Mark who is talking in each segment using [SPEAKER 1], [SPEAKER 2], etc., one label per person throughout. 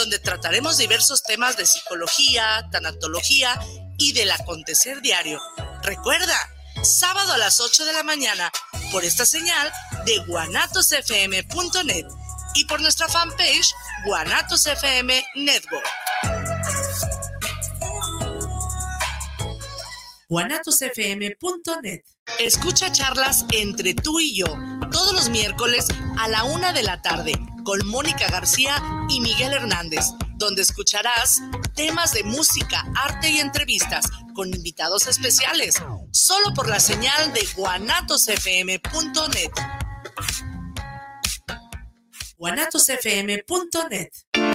[SPEAKER 1] donde trataremos diversos temas de psicología, tanatología y del acontecer diario. Recuerda, sábado a las 8 de la mañana, por esta señal de guanatosfm.net y por nuestra fanpage Guanatos FM Network. guanatosfm.net. Escucha charlas entre tú y yo todos los miércoles a la una de la tarde con Mónica García y Miguel Hernández, donde escucharás temas de música, arte y entrevistas con invitados especiales, solo por la señal de guanatosfm.net guanatosfm.net.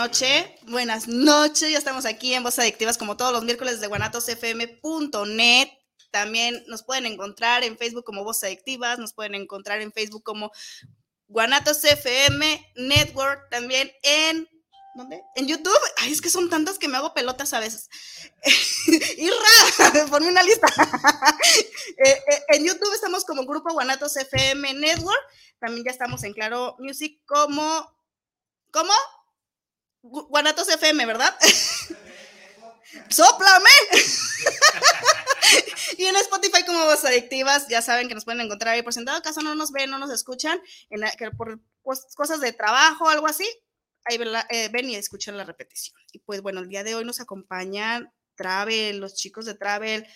[SPEAKER 2] noche. Buenas noches, ya estamos aquí en Voz Adictivas como todos los miércoles de guanatosfm.net. También nos pueden encontrar en Facebook como Voz Adictivas, nos pueden encontrar en Facebook como Guanatos FM Network, también en ¿Dónde? En YouTube. Ay, es que son tantas que me hago pelotas a veces. Irra, ponme una lista. Eh, eh, en YouTube estamos como Grupo Guanatos FM Network. También ya estamos en Claro Music como. ¿Cómo? Guanatos FM, ¿verdad? ¡Sóplame! y en Spotify como Voz Adictivas, ya saben que nos pueden encontrar ahí por sentado caso no nos ven, no nos escuchan, en por cosas de trabajo o algo así, ahí eh, ven y escuchan la repetición. Y pues bueno, el día de hoy nos acompañan Travel, los chicos de Travel.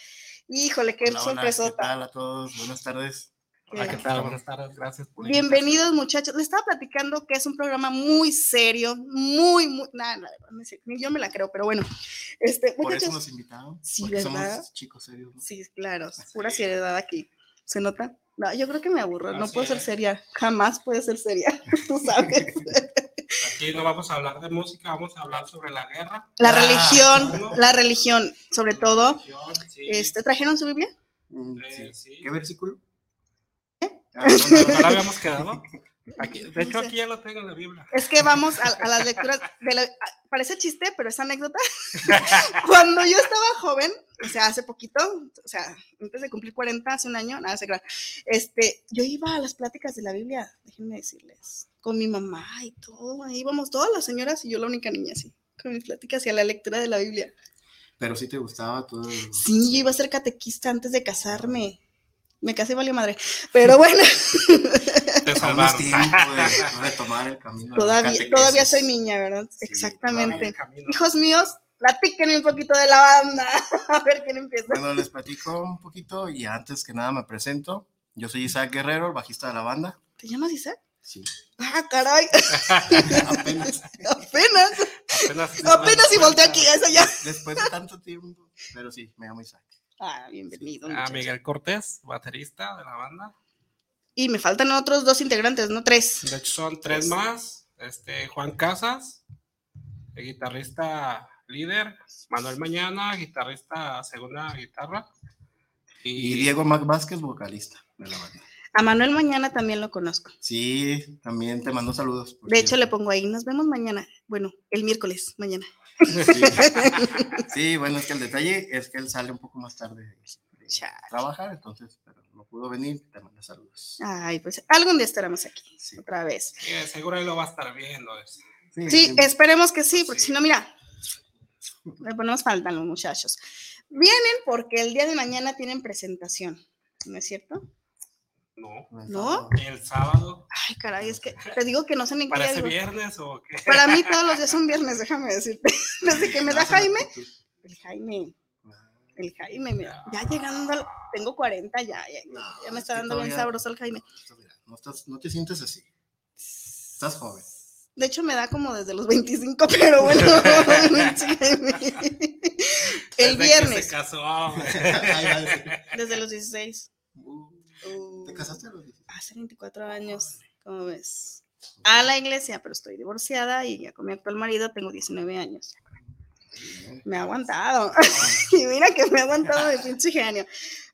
[SPEAKER 2] Híjole, qué sorpresa.
[SPEAKER 3] ¿Qué tal a todos? Buenas tardes.
[SPEAKER 4] Hola, ¿qué tal? Buenas tardes, gracias.
[SPEAKER 2] Por Bienvenidos, muchachos. Les estaba platicando que es un programa muy serio, muy, muy, nada, yo me la creo, pero bueno. Este,
[SPEAKER 3] por eso nos invitaron.
[SPEAKER 2] Sí, ¿verdad?
[SPEAKER 3] Somos chicos serios.
[SPEAKER 2] Sí, claro, pura seriedad aquí. ¿Se nota? No, yo creo que me aburro, no puedo ser seria, jamás puede ser seria, tú sabes.
[SPEAKER 4] Aquí no vamos a hablar de música, vamos a hablar sobre la guerra.
[SPEAKER 2] La ah, religión, la religión, sobre todo. este, ¿Trajeron su Biblia?
[SPEAKER 3] Mm, eh, sí. ¿Qué versículo?
[SPEAKER 4] No, no, habíamos quedado. de hecho, aquí ya lo tengo en la Biblia.
[SPEAKER 2] Es que vamos a, las lecturas. De la, parece chiste, pero es anécdota. Cuando yo estaba joven, o sea, hace poquito, o sea, antes de cumplir 40, hace un año, nada, se este, yo iba a las pláticas de la Biblia, déjenme decirles con mi mamá y todo. Ahí íbamos todas las señoras y yo la única niña así, con mis pláticas y a la lectura de la Biblia.
[SPEAKER 3] Pero sí te gustaba todo.
[SPEAKER 2] Sí, yo iba a ser catequista antes de casarme. Me casé valió madre. Pero bueno.
[SPEAKER 4] Te tiempo
[SPEAKER 3] de retomar el camino.
[SPEAKER 2] Todavía, todavía soy niña, ¿verdad? Exactamente. Hijos míos, platíquenme un poquito de la banda. a ver quién empieza.
[SPEAKER 3] Bueno, les platico un poquito y antes que nada me presento. Yo soy Isaac Guerrero, el bajista de la banda.
[SPEAKER 2] ¿Te llamas Isaac?
[SPEAKER 3] Sí.
[SPEAKER 2] Ah, caray.
[SPEAKER 3] apenas.
[SPEAKER 2] apenas. Apenas. Apenas y volteé aquí, eso ya.
[SPEAKER 3] Después de tanto tiempo. Pero sí, me llamo Isaac.
[SPEAKER 2] Ah, bienvenido.
[SPEAKER 4] Ah, Miguel Cortés, baterista de la banda.
[SPEAKER 2] Y me faltan otros dos integrantes, no tres.
[SPEAKER 4] De hecho, son tres más. Este, Juan Casas, el guitarrista líder. Manuel Mañana, guitarrista segunda guitarra.
[SPEAKER 3] Y, y Diego Mac Vázquez, vocalista de la banda.
[SPEAKER 2] A Manuel mañana también lo conozco.
[SPEAKER 3] Sí, también te mando saludos.
[SPEAKER 2] De hecho, le pongo ahí, nos vemos mañana. Bueno, el miércoles, mañana.
[SPEAKER 3] Sí. bueno, es que el detalle es que él sale un poco más tarde de trabajar, entonces, pero no pudo venir, te mando saludos.
[SPEAKER 2] Ay, pues algún día estaremos aquí, otra vez.
[SPEAKER 4] Sí, seguro él lo va a estar viendo.
[SPEAKER 2] Sí, esperemos que sí, porque si no, mira, le ponemos falta los muchachos. Vienen porque el día de mañana tienen presentación, ¿no es cierto?
[SPEAKER 4] No.
[SPEAKER 2] ¿No?
[SPEAKER 4] El sábado.
[SPEAKER 2] Ay, caray, es que te digo que no sé ni qué.
[SPEAKER 4] ¿Parece viernes o qué?
[SPEAKER 2] Para mí todos los días son viernes, déjame decirte. Desde que me da Jaime, el Jaime, el Jaime, mira, ya llegando, tengo 40 ya, ya, me está dando bien sabroso el Jaime.
[SPEAKER 3] No, estás, no te sientes así. Estás joven.
[SPEAKER 2] De hecho, me da como desde los 25, pero bueno, el viernes.
[SPEAKER 4] se casó.
[SPEAKER 2] desde los 16.
[SPEAKER 3] ¿Te casaste a los
[SPEAKER 2] Hace 24 años, ¿cómo ves? A la iglesia, pero estoy divorciada y ya con mi actual marido tengo 19 años. Me ha aguantado. y mira que me ha aguantado de pinche genio.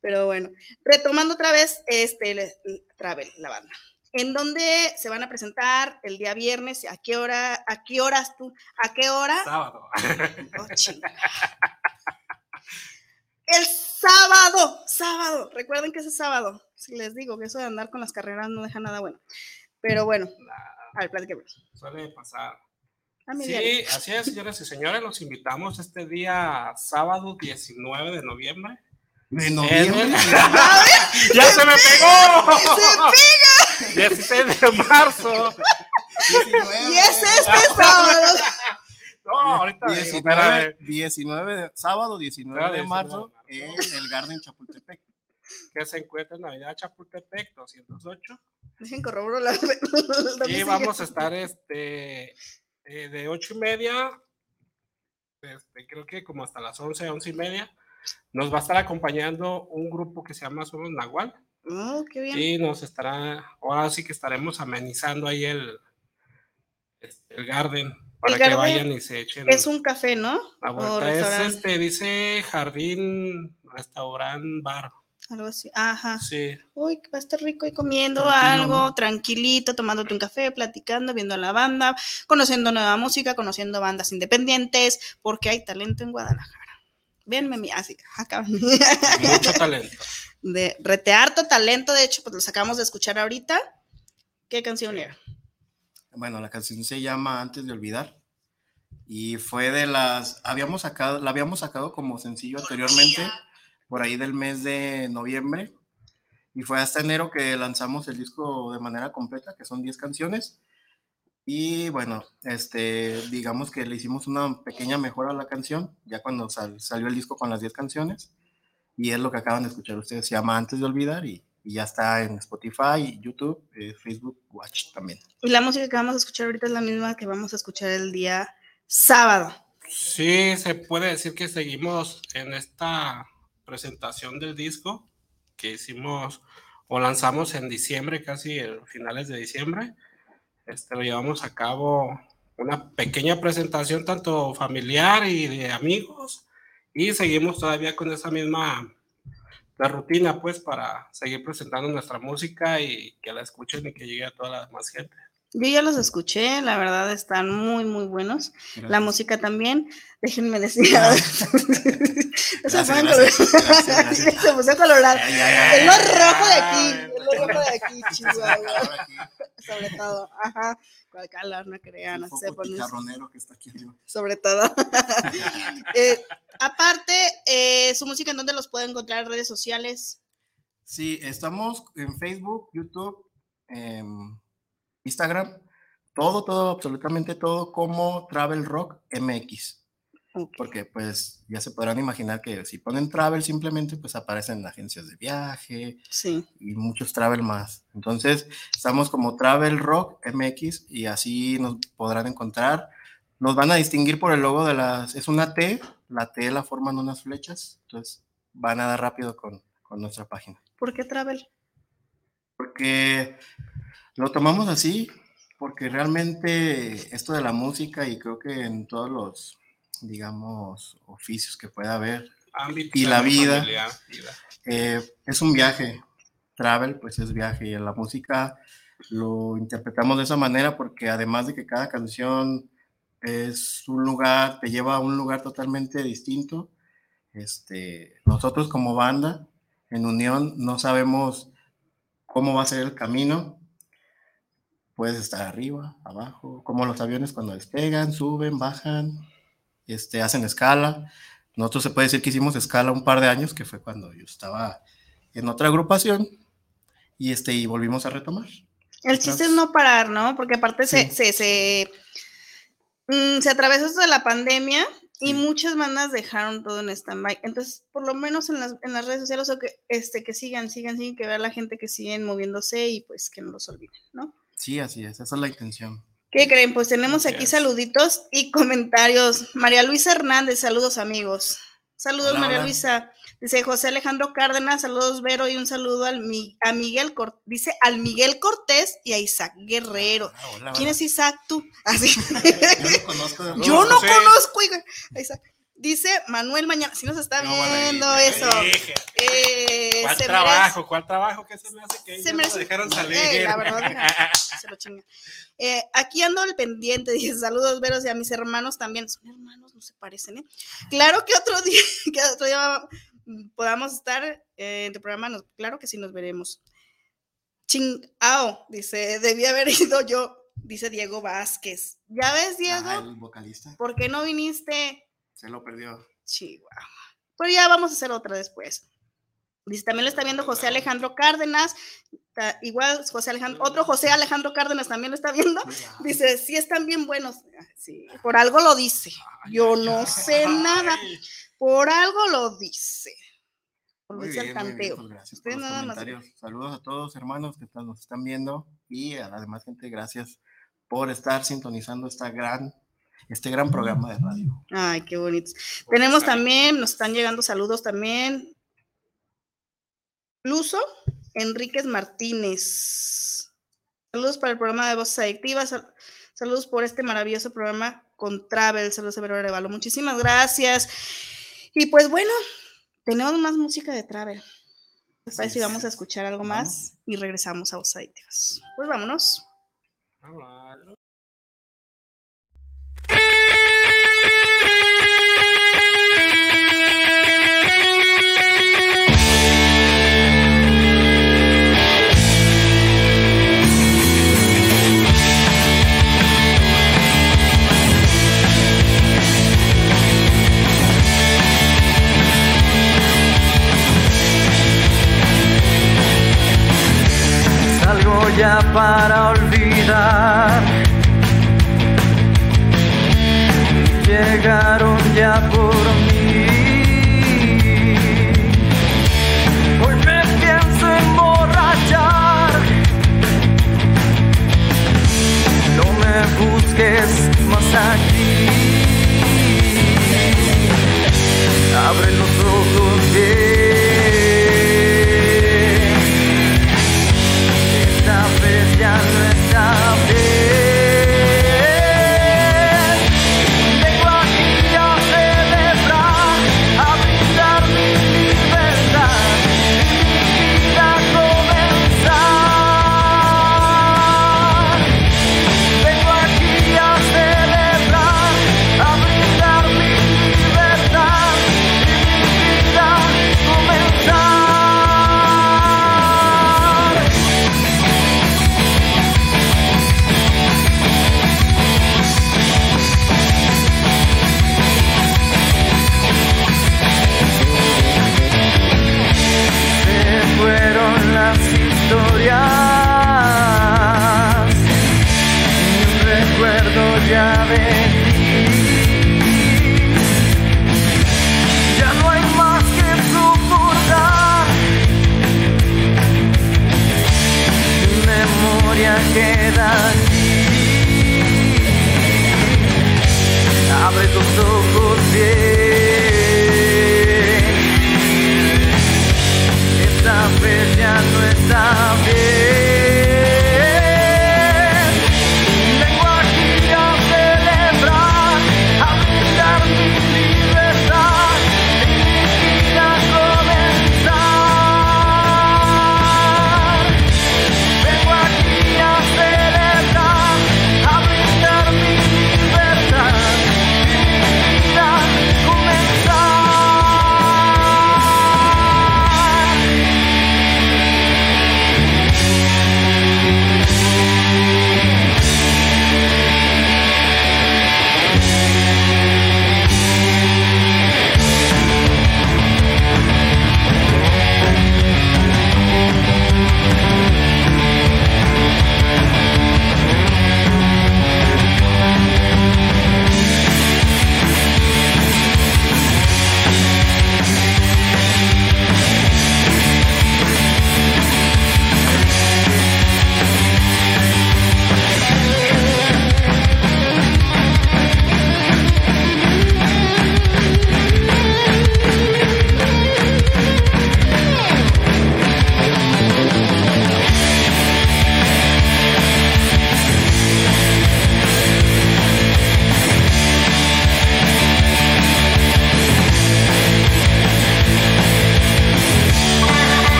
[SPEAKER 2] Pero bueno, retomando otra vez, este, Travel, la banda. ¿En dónde se van a presentar el día viernes? ¿A qué hora? ¿A qué horas tú? ¿A qué hora?
[SPEAKER 4] Sábado.
[SPEAKER 2] Oh, el sábado, sábado. Recuerden que es sábado. Si les digo que eso de andar con las carreras no deja nada bueno. Pero bueno, a ver, platíquenos.
[SPEAKER 4] Suele pasar. Sí, así es, señoras y señores. Los invitamos este día sábado 19 de noviembre.
[SPEAKER 3] ¿De noviembre?
[SPEAKER 4] ¡Ya se me pegó!
[SPEAKER 2] ¡Se
[SPEAKER 4] pega! 16 de marzo.
[SPEAKER 2] y es este sábado.
[SPEAKER 4] No, ahorita
[SPEAKER 3] 19, 19 sábado 19 de marzo en el Garden Chapultepec.
[SPEAKER 4] Que se encuentra en Navidad Chapultepec 208.
[SPEAKER 2] Dejen corroboro la.
[SPEAKER 4] y vamos a estar este eh, de 8 y media, este, creo que como hasta las 11, 11 y media. Nos va a estar acompañando un grupo que se llama Somos Nahual.
[SPEAKER 2] Oh, qué bien.
[SPEAKER 4] Y nos estará, ahora sí que estaremos amenizando ahí el, este, el garden para que vayan y se echen.
[SPEAKER 2] Es un café, ¿no?
[SPEAKER 4] la vuelta. Es
[SPEAKER 2] restaurante.
[SPEAKER 4] este, dice jardín, restaurant, bar.
[SPEAKER 2] Algo así. Ajá.
[SPEAKER 4] Sí.
[SPEAKER 2] Uy, va a estar rico y comiendo
[SPEAKER 3] Tranquilo,
[SPEAKER 2] algo,
[SPEAKER 3] ¿no?
[SPEAKER 2] tranquilito, tomándote un café, platicando, viendo a la banda, conociendo nueva música, conociendo bandas independientes, porque hay talento en Guadalajara. Véanme mi así, acá.
[SPEAKER 4] Mucho talento.
[SPEAKER 2] de retearto talento, de hecho, pues lo sacamos de escuchar ahorita. ¿Qué canción era?
[SPEAKER 3] Bueno, la canción se llama Antes de Olvidar. Y fue de las. Habíamos sacado, la habíamos sacado como sencillo anteriormente, por ahí del mes de noviembre. Y fue hasta enero que lanzamos el disco de manera completa, que son 10 canciones. Y bueno, este, digamos que le hicimos una pequeña mejora a la canción, ya cuando sal- salió el disco con las 10 canciones. Y es lo que acaban de escuchar ustedes, se llama Antes de Olvidar y, y ya está en Spotify, YouTube, eh, Facebook, Watch también.
[SPEAKER 2] Y la música que vamos a escuchar ahorita es la misma que vamos a escuchar el día sábado.
[SPEAKER 4] Sí, se puede decir que seguimos en esta presentación del disco que hicimos o lanzamos en diciembre, casi a finales de diciembre. Este, lo llevamos a cabo una pequeña presentación tanto familiar y de amigos y seguimos todavía con esa misma la rutina pues para seguir presentando nuestra música y que la escuchen y que llegue a toda la demás gente.
[SPEAKER 2] Yo ya los escuché, la verdad están muy, muy buenos. La música también, déjenme decir. se,
[SPEAKER 3] Gracias,
[SPEAKER 2] pueden
[SPEAKER 3] gracias,
[SPEAKER 2] colorar-
[SPEAKER 3] gracias, gracias.
[SPEAKER 2] se puso Es lo
[SPEAKER 3] ay,
[SPEAKER 2] rojo de aquí,
[SPEAKER 3] ay,
[SPEAKER 2] es lo rojo de aquí, Chihuahua.
[SPEAKER 3] aquí,
[SPEAKER 2] Sobre todo, ajá. Cual calor, no crean,
[SPEAKER 3] que está aquí arriba.
[SPEAKER 2] Sobre todo. Eh, aparte, eh, su música, ¿en dónde los pueden encontrar? Redes sociales.
[SPEAKER 3] Sí, estamos en Facebook, YouTube, em, Instagram, todo, todo, absolutamente todo como Travel Rock MX. Porque pues ya se podrán imaginar que si ponen travel simplemente pues aparecen agencias de viaje
[SPEAKER 2] Sí.
[SPEAKER 3] y muchos travel más. Entonces estamos como Travel Rock MX y así nos podrán encontrar. Nos van a distinguir por el logo de las, es una T, la T la forman unas flechas, entonces van a dar rápido con, con nuestra página.
[SPEAKER 2] ¿Por qué Travel?
[SPEAKER 3] Porque lo tomamos así, porque realmente esto de la música y creo que en todos los, digamos, oficios que pueda haber,
[SPEAKER 4] Ámbito
[SPEAKER 3] Y la vida.
[SPEAKER 4] familiar, vida.
[SPEAKER 3] eh, es un viaje. Travel, pues es viaje. Y en la música lo interpretamos de esa manera porque además de que cada canción es un lugar, te lleva a un lugar totalmente distinto, este, nosotros como banda, en unión, no sabemos cómo va a ser el camino. Puedes estar arriba, abajo, como los aviones cuando despegan, suben, bajan, este, hacen escala. Nosotros se puede decir que hicimos escala un par de años, que fue cuando yo estaba en otra agrupación, y, este, y volvimos a retomar.
[SPEAKER 2] El chiste es no parar, ¿no? Porque aparte se,
[SPEAKER 3] Sí.
[SPEAKER 2] se, se, mm, se atravesó esto de la pandemia y
[SPEAKER 3] Sí.
[SPEAKER 2] muchas bandas dejaron todo en stand-by. Entonces, por lo menos en las, en las redes sociales, o que, este, que sigan, sigan, sigan, que vea la gente que siguen moviéndose y pues que no los olviden, ¿no?
[SPEAKER 3] Sí, así es, esa es la intención.
[SPEAKER 2] ¿Qué creen? Pues tenemos aquí saluditos y comentarios. María Luisa Hernández, saludos amigos. Saludos,
[SPEAKER 3] Hola,
[SPEAKER 2] María
[SPEAKER 3] hola.
[SPEAKER 2] Luisa. Dice José Alejandro Cárdenas, saludos Vero y un saludo al, Mi- a Miguel Cor- dice al Miguel Cortés y a Isaac Guerrero.
[SPEAKER 3] Ah, hola,
[SPEAKER 2] ¿Quién es Isaac tú? Así.
[SPEAKER 3] Yo lo conozco de
[SPEAKER 2] Yo no conozco. a Isaac. Dice Manuel Mañana, si nos está
[SPEAKER 4] No,
[SPEAKER 2] viendo eso. Eh,
[SPEAKER 4] ¿Cuál
[SPEAKER 2] se
[SPEAKER 4] trabajo? ¿Cuál trabajo? ¿Qué se me hace que
[SPEAKER 2] Se merece-
[SPEAKER 4] lo dejaron
[SPEAKER 2] Eh,
[SPEAKER 4] salir?
[SPEAKER 2] la verdad, se lo chinga. Eh, aquí ando al pendiente, dice saludos veros y a mis hermanos también. Son hermanos, no se parecen, ¿eh? Claro que otro día, que otro día podamos estar eh, en tu programa, nos- claro que sí nos veremos. Chingao, dice, debí haber ido yo, dice Diego Vázquez. ¿Ya ves, Diego?
[SPEAKER 3] Ah, el vocalista
[SPEAKER 2] ¿Por qué no viniste?
[SPEAKER 3] Se lo perdió.
[SPEAKER 2] Chihuahua. Pero ya vamos a hacer otra después. Dice, también lo está viendo José Alejandro Cárdenas. igual José Alejandro, otro José Alejandro Cárdenas también lo está viendo. Dice, sí están bien buenos. Ah, Sí, por algo lo dice. Yo no sé nada. Por algo lo dice. Por dice el
[SPEAKER 3] bien, gracias por los comentarios. Saludos a todos hermanos que nos están viendo y a la demás gente, gracias por estar sintonizando esta gran, este gran programa de radio.
[SPEAKER 2] Ay, qué bonitos. Tenemos también, nos están llegando saludos también. Luso, Enríquez Martínez. Saludos para el programa de Voces Adictivas. Saludos por este maravilloso programa con Travel. Saludos a Vero Arevalo. Muchísimas gracias. Y pues bueno, tenemos más música de Travel. Parece si vamos a escuchar algo más y regresamos a Voces Adictivas. Pues vámonos.
[SPEAKER 1] Ya para olvidar. Llegaron ya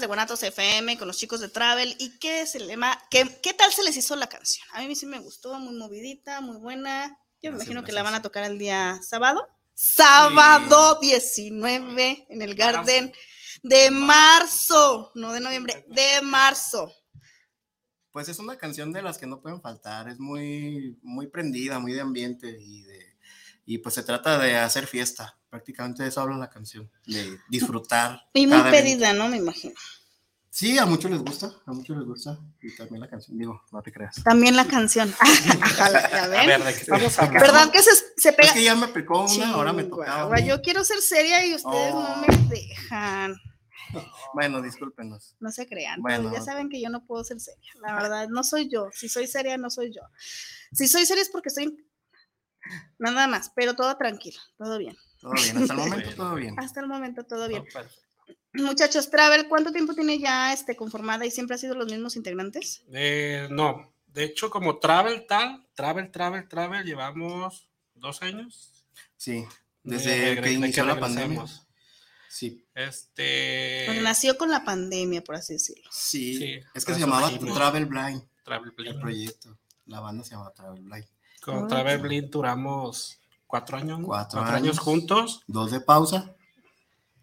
[SPEAKER 2] de Guanatos FM con los chicos de Travel. ¿Y qué es el lema? ¿Qué, qué tal se les hizo la canción? A mí sí me gustó, muy movidita, muy buena. Yo me
[SPEAKER 3] Gracias,
[SPEAKER 2] imagino que la van a tocar el día sábado. Sábado 19 en el Garden de marzo, no de noviembre, de marzo.
[SPEAKER 3] Pues es una canción de las que no pueden faltar, es muy, muy prendida, muy de ambiente y, de, y pues se trata de hacer fiesta, prácticamente de eso habla la canción, de disfrutar.
[SPEAKER 2] Y muy
[SPEAKER 3] evento.
[SPEAKER 2] pedida, ¿no? Me imagino.
[SPEAKER 3] Sí, a muchos les gusta, a muchos les gusta y también la canción, digo, no te creas.
[SPEAKER 2] También la canción. Ojalá, ¿ya
[SPEAKER 4] A ver, ¿de qué estamos hablando?
[SPEAKER 2] ¿Verdad que se, se pega?
[SPEAKER 3] Es que ya me aplicó una, ahora me
[SPEAKER 2] Chihuahua,
[SPEAKER 3] tocaba. a mí.
[SPEAKER 2] Yo quiero ser seria y ustedes no
[SPEAKER 3] Oh.
[SPEAKER 2] me dejan.
[SPEAKER 3] Bueno, discúlpenos.
[SPEAKER 2] No se crean.
[SPEAKER 3] Bueno.
[SPEAKER 2] pero ya saben que yo no puedo ser seria. La verdad, no soy yo. Si soy seria, no soy yo. Si soy seria es porque soy. Nada más, pero todo tranquilo, todo bien.
[SPEAKER 3] Todo bien, hasta el momento todo bien.
[SPEAKER 2] Hasta el momento, todo bien.
[SPEAKER 4] No.
[SPEAKER 2] Muchachos, Travel, ¿cuánto tiempo tiene ya este conformada y siempre ha sido los mismos integrantes?
[SPEAKER 4] Eh, no, de hecho, como Travel tal, Travel, Travel, Travel, llevamos dos años.
[SPEAKER 3] Sí,
[SPEAKER 4] de
[SPEAKER 3] desde que
[SPEAKER 4] de
[SPEAKER 3] inició la pandemia. Sí,
[SPEAKER 4] Este.
[SPEAKER 2] Porque nació con la pandemia, por así decirlo.
[SPEAKER 3] sí,
[SPEAKER 4] Sí,
[SPEAKER 3] es que se llamaba. Travel Blind,
[SPEAKER 4] Travel
[SPEAKER 3] el
[SPEAKER 4] Blind.
[SPEAKER 3] proyecto. La banda se llama Travel Blind.
[SPEAKER 4] Con
[SPEAKER 2] Ah,
[SPEAKER 4] Travel
[SPEAKER 2] ok.
[SPEAKER 4] Blind duramos cuatro años. ¿no?
[SPEAKER 3] Cuatro
[SPEAKER 4] años.
[SPEAKER 3] años.
[SPEAKER 4] juntos.
[SPEAKER 3] Dos de pausa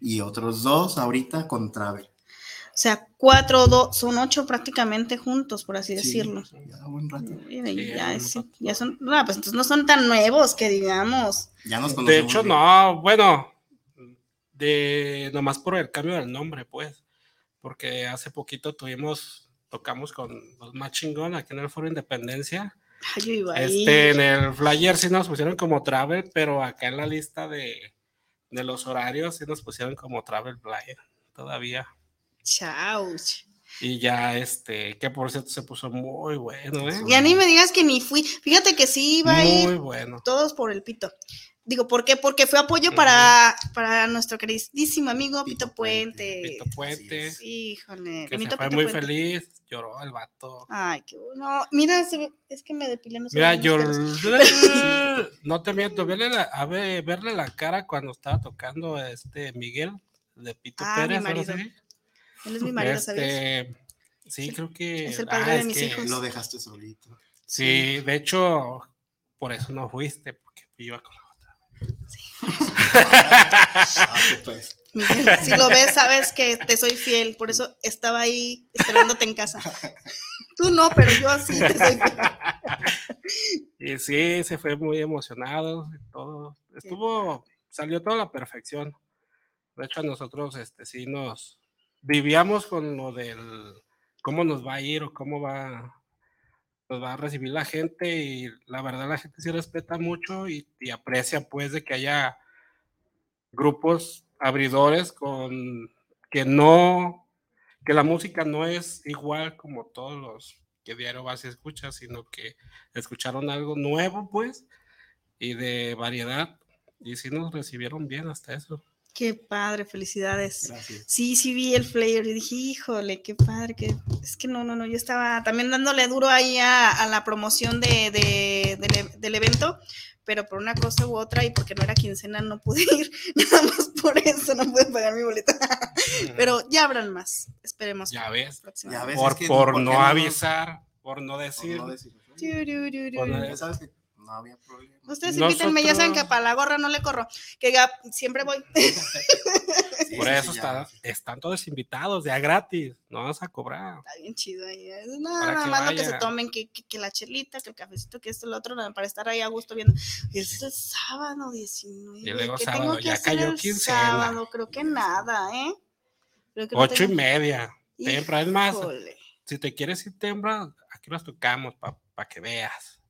[SPEAKER 3] y otros dos ahorita con Travel.
[SPEAKER 2] O sea, cuatro, dos, son ocho prácticamente juntos, por así
[SPEAKER 3] Sí,
[SPEAKER 2] decirlo.
[SPEAKER 3] Ya, buen rato.
[SPEAKER 2] Mira,
[SPEAKER 4] Sí,
[SPEAKER 2] ya,
[SPEAKER 4] un
[SPEAKER 2] sí,
[SPEAKER 4] rato.
[SPEAKER 2] ya son, no, pues entonces no son tan nuevos que digamos.
[SPEAKER 3] Ya nos
[SPEAKER 4] De
[SPEAKER 3] conocemos.
[SPEAKER 4] hecho,
[SPEAKER 3] bien.
[SPEAKER 4] no, bueno, de nomás por el cambio del nombre, pues, porque hace poquito tuvimos, tocamos con los más chingón aquí en el Foro Independencia.
[SPEAKER 2] Ay, yo iba ahí.
[SPEAKER 4] Este, en el flyer sí nos pusieron como Travel, pero acá en la lista de, de los horarios sí nos pusieron como Travel Blind todavía.
[SPEAKER 2] Chao.
[SPEAKER 4] Y ya, este, que por cierto se puso muy bueno, ¿eh?
[SPEAKER 2] Ya ni me digas que ni fui. Fíjate que sí iba a ir
[SPEAKER 4] Muy bueno.
[SPEAKER 2] todos por el pito. Digo, ¿por qué? Porque fue apoyo para, para nuestro queridísimo amigo Pito,
[SPEAKER 3] Pito
[SPEAKER 2] Puente.
[SPEAKER 4] Pito Puente,
[SPEAKER 3] es.
[SPEAKER 2] Híjole,
[SPEAKER 4] que se
[SPEAKER 2] Benito
[SPEAKER 4] fue
[SPEAKER 2] Pito
[SPEAKER 4] muy
[SPEAKER 2] Puente.
[SPEAKER 4] feliz, lloró el vato.
[SPEAKER 2] Ay, qué bueno. Mira, se es que me depilé. No
[SPEAKER 4] Mira, yo
[SPEAKER 2] los
[SPEAKER 4] no te miento, verle la, a ver, verle la cara cuando estaba tocando este Miguel de Pito
[SPEAKER 2] Ah, mi
[SPEAKER 4] Pérez, ¿ahora
[SPEAKER 2] marido.
[SPEAKER 4] sí?
[SPEAKER 2] Él es mi marido, ¿sabías?
[SPEAKER 4] Este, sí,
[SPEAKER 2] Sí,
[SPEAKER 4] creo que
[SPEAKER 2] es el padre de mis hijos.
[SPEAKER 3] Lo dejaste solito.
[SPEAKER 4] Sí, de hecho, por eso no fuiste, porque iba con la
[SPEAKER 3] Ah, pues.
[SPEAKER 2] Miguel, si lo ves, sabes que te soy fiel. Por eso estaba ahí esperándote en casa. Tú no, pero yo sí te soy fiel.
[SPEAKER 4] Y sí, se fue muy emocionado y todo. Estuvo, salió toda la perfección. De hecho, a nosotros, este, sí nos vivíamos con lo del cómo nos va a ir o cómo va, nos va a recibir la gente y la verdad la gente sí respeta mucho y, y aprecia pues de que haya grupos abridores con que no, que la música no es igual como todos los que diario vas y escuchas, sino que escucharon algo nuevo, pues, y de variedad, y sí nos recibieron bien hasta eso.
[SPEAKER 2] Qué padre, felicidades.
[SPEAKER 3] Gracias.
[SPEAKER 2] Sí, sí vi el flyer y dije, híjole, qué padre, que es que no, no, no, yo estaba también dándole duro ahí a, a la promoción de, e- del evento, pero por una cosa u otra y porque no era quincena no pude ir, nada más por eso no pude pagar mi boleta, pero ya habrán más, esperemos.
[SPEAKER 4] ya ves.
[SPEAKER 3] Ya ves,
[SPEAKER 4] por,
[SPEAKER 3] es que
[SPEAKER 4] por
[SPEAKER 3] ¿por qué
[SPEAKER 4] no
[SPEAKER 3] no?
[SPEAKER 4] avisar, por no
[SPEAKER 3] Por
[SPEAKER 4] decir. Por no-
[SPEAKER 3] Ya sabes que no había problema.
[SPEAKER 2] Ustedes invítenme, ya saben que para la gorra no le corro, que ya siempre voy.
[SPEAKER 3] Sí,
[SPEAKER 4] por eso
[SPEAKER 3] sí,
[SPEAKER 4] está-
[SPEAKER 3] ya.
[SPEAKER 4] están todos invitados, ya gratis, no vas a cobrar.
[SPEAKER 2] Está bien chido ahí. es
[SPEAKER 4] Para
[SPEAKER 2] Nada más lo que se tomen, que, que, que la chelita, que el cafecito, que esto, lo otro, para estar ahí a gusto viendo. Y es el sábado 19.
[SPEAKER 4] Y luego
[SPEAKER 2] ¿Qué
[SPEAKER 4] sábado,
[SPEAKER 2] tengo que
[SPEAKER 4] ya
[SPEAKER 2] hacer
[SPEAKER 4] cayó
[SPEAKER 2] el
[SPEAKER 4] quincena.
[SPEAKER 2] sábado? Creo que nada, ¿eh? Creo que no
[SPEAKER 4] Ocho y
[SPEAKER 2] tengo-
[SPEAKER 4] media, temprano, es más,
[SPEAKER 2] Híjole.
[SPEAKER 4] si te quieres ir temprano, aquí nos tocamos para que veas.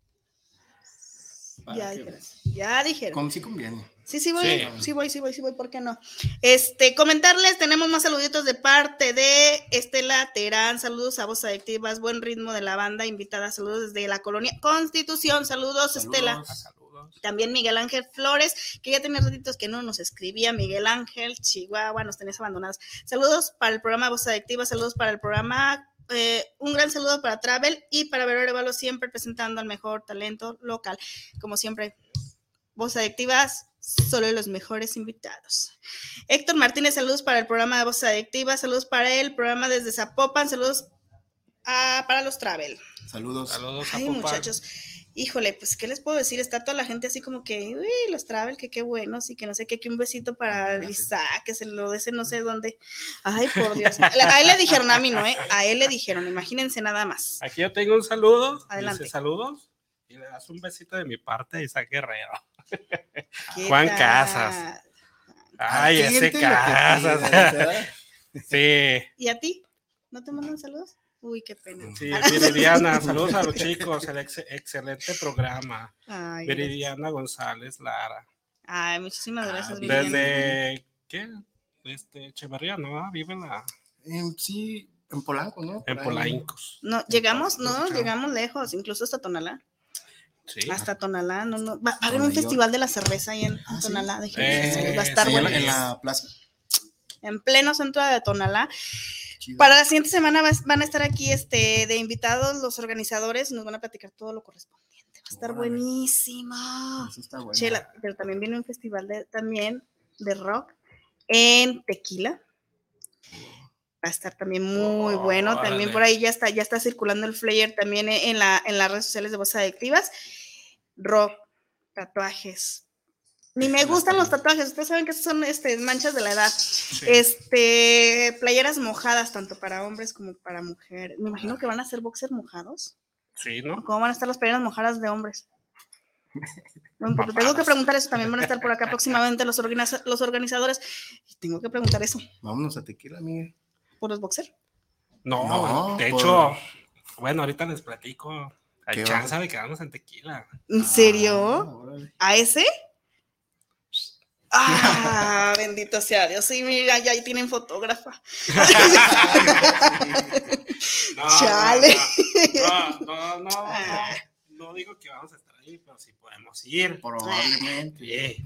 [SPEAKER 2] Ya dijeron.
[SPEAKER 3] veas.
[SPEAKER 2] Ya dijeron.
[SPEAKER 3] Con sí conviene.
[SPEAKER 2] Sí, sí voy, sí.
[SPEAKER 4] Sí.
[SPEAKER 2] voy, sí voy, sí voy, ¿por qué no? Este, comentarles, tenemos más saluditos de parte de Estela Terán, saludos a Voz Adictivas, buen ritmo de la banda, invitada, saludos desde la colonia Constitución, saludos, Estela.
[SPEAKER 3] Saludos.
[SPEAKER 4] Saludos.
[SPEAKER 2] También Miguel Ángel Flores, que ya tenía ratitos que no nos escribía. Miguel Ángel, Chihuahua, nos tenías abandonados. Saludos para el programa Voz Adictiva, saludos para el programa. Eh, un gran saludo para Travel y para Vero Arevalo, siempre presentando al mejor talento local. Como siempre, Voz Adictivas, solo los mejores invitados. Héctor Martínez, saludos para el programa de Voz Adictiva, saludos para el programa desde Zapopan, saludos a- para los Travel.
[SPEAKER 3] Saludos.
[SPEAKER 4] Saludos
[SPEAKER 2] Ay, muchachos. Híjole, pues, ¿qué les puedo decir? Está toda la gente así como que, uy, los travel, que qué buenos, y que no sé qué, que un besito para Isaac, que se lo dese no sé dónde. Ay, por Dios. A él le dijeron, a mí no, ¿eh? A él le dijeron, imagínense nada más.
[SPEAKER 4] Aquí yo tengo un saludo.
[SPEAKER 2] Adelante.
[SPEAKER 4] Dice saludos. Y le das un besito de mi parte a Isaac Guerrero.
[SPEAKER 2] ¿Qué
[SPEAKER 4] Juan
[SPEAKER 2] tal?
[SPEAKER 4] Casas. Ay, ese Casas. Sí.
[SPEAKER 2] ¿Y a ti? ¿No te mandan saludos? Uy, qué pena.
[SPEAKER 4] Sí, Viridiana, saludos a los chicos, el ex- excelente programa.
[SPEAKER 2] Ay, gracias.
[SPEAKER 4] Viridiana González Lara.
[SPEAKER 2] Ay, muchísimas
[SPEAKER 3] Ah,
[SPEAKER 2] gracias, Viviana.
[SPEAKER 4] Desde, ¿qué? Este, Echeverría, ¿no? Ah, Vive en, la,
[SPEAKER 3] En, sí, en Polanco, ¿no?
[SPEAKER 4] en. Polaincos.
[SPEAKER 2] No, llegamos, no, llegamos lejos, incluso hasta Tonalá.
[SPEAKER 4] Sí.
[SPEAKER 2] Hasta Tonalá, no, no. Va, va a haber un festival de la cerveza ahí en
[SPEAKER 3] Ah, ¿sí?
[SPEAKER 2] Tonalá, déjenme
[SPEAKER 4] Eh,
[SPEAKER 2] va a estar
[SPEAKER 4] sí,
[SPEAKER 3] Sí, en,
[SPEAKER 2] bueno.
[SPEAKER 3] la, en la plaza.
[SPEAKER 2] En pleno centro de Tonalá.
[SPEAKER 3] Chido.
[SPEAKER 2] Para la siguiente semana van a estar aquí este, de invitados los organizadores nos van a platicar todo lo correspondiente. Va a estar
[SPEAKER 3] Órale.
[SPEAKER 2] buenísimo.
[SPEAKER 3] Eso está bueno.
[SPEAKER 2] Chela, pero también viene un festival de, también de rock en Tequila. Va a estar también muy bueno. También por ahí ya está, ya está circulando el flyer también en la, en las redes sociales de Voces Adictivas. Rock, tatuajes. Ni me gustan los tatuajes. Ustedes saben que son este, manchas de la edad.
[SPEAKER 4] Sí.
[SPEAKER 2] Este, playeras mojadas, tanto para hombres como para mujeres. Me imagino que van a ser boxers mojados.
[SPEAKER 4] Sí, ¿no?
[SPEAKER 2] ¿Cómo van a estar las playeras mojadas de hombres? Bueno, porque tengo que preguntar eso. También van a estar por acá próximamente los, organiza- los organizadores. Y tengo que preguntar eso.
[SPEAKER 3] Vámonos a tequila, Miguel.
[SPEAKER 2] ¿Por los boxers?
[SPEAKER 4] No,
[SPEAKER 3] No,
[SPEAKER 4] de
[SPEAKER 3] por-
[SPEAKER 4] hecho, bueno, ahorita les platico. Hay
[SPEAKER 3] ¿Qué va?
[SPEAKER 4] chance de quedarnos en tequila.
[SPEAKER 2] ¿En serio?
[SPEAKER 3] Ah.
[SPEAKER 2] ¿A ese? Ah, bendito sea Dios. Sí, mira, ya ahí tienen fotógrafa.
[SPEAKER 4] No,
[SPEAKER 2] Chale.
[SPEAKER 4] No, no, no, no,
[SPEAKER 2] Ah.
[SPEAKER 4] no, no digo que vamos a estar ahí, pero sí podemos ir.
[SPEAKER 3] Probablemente.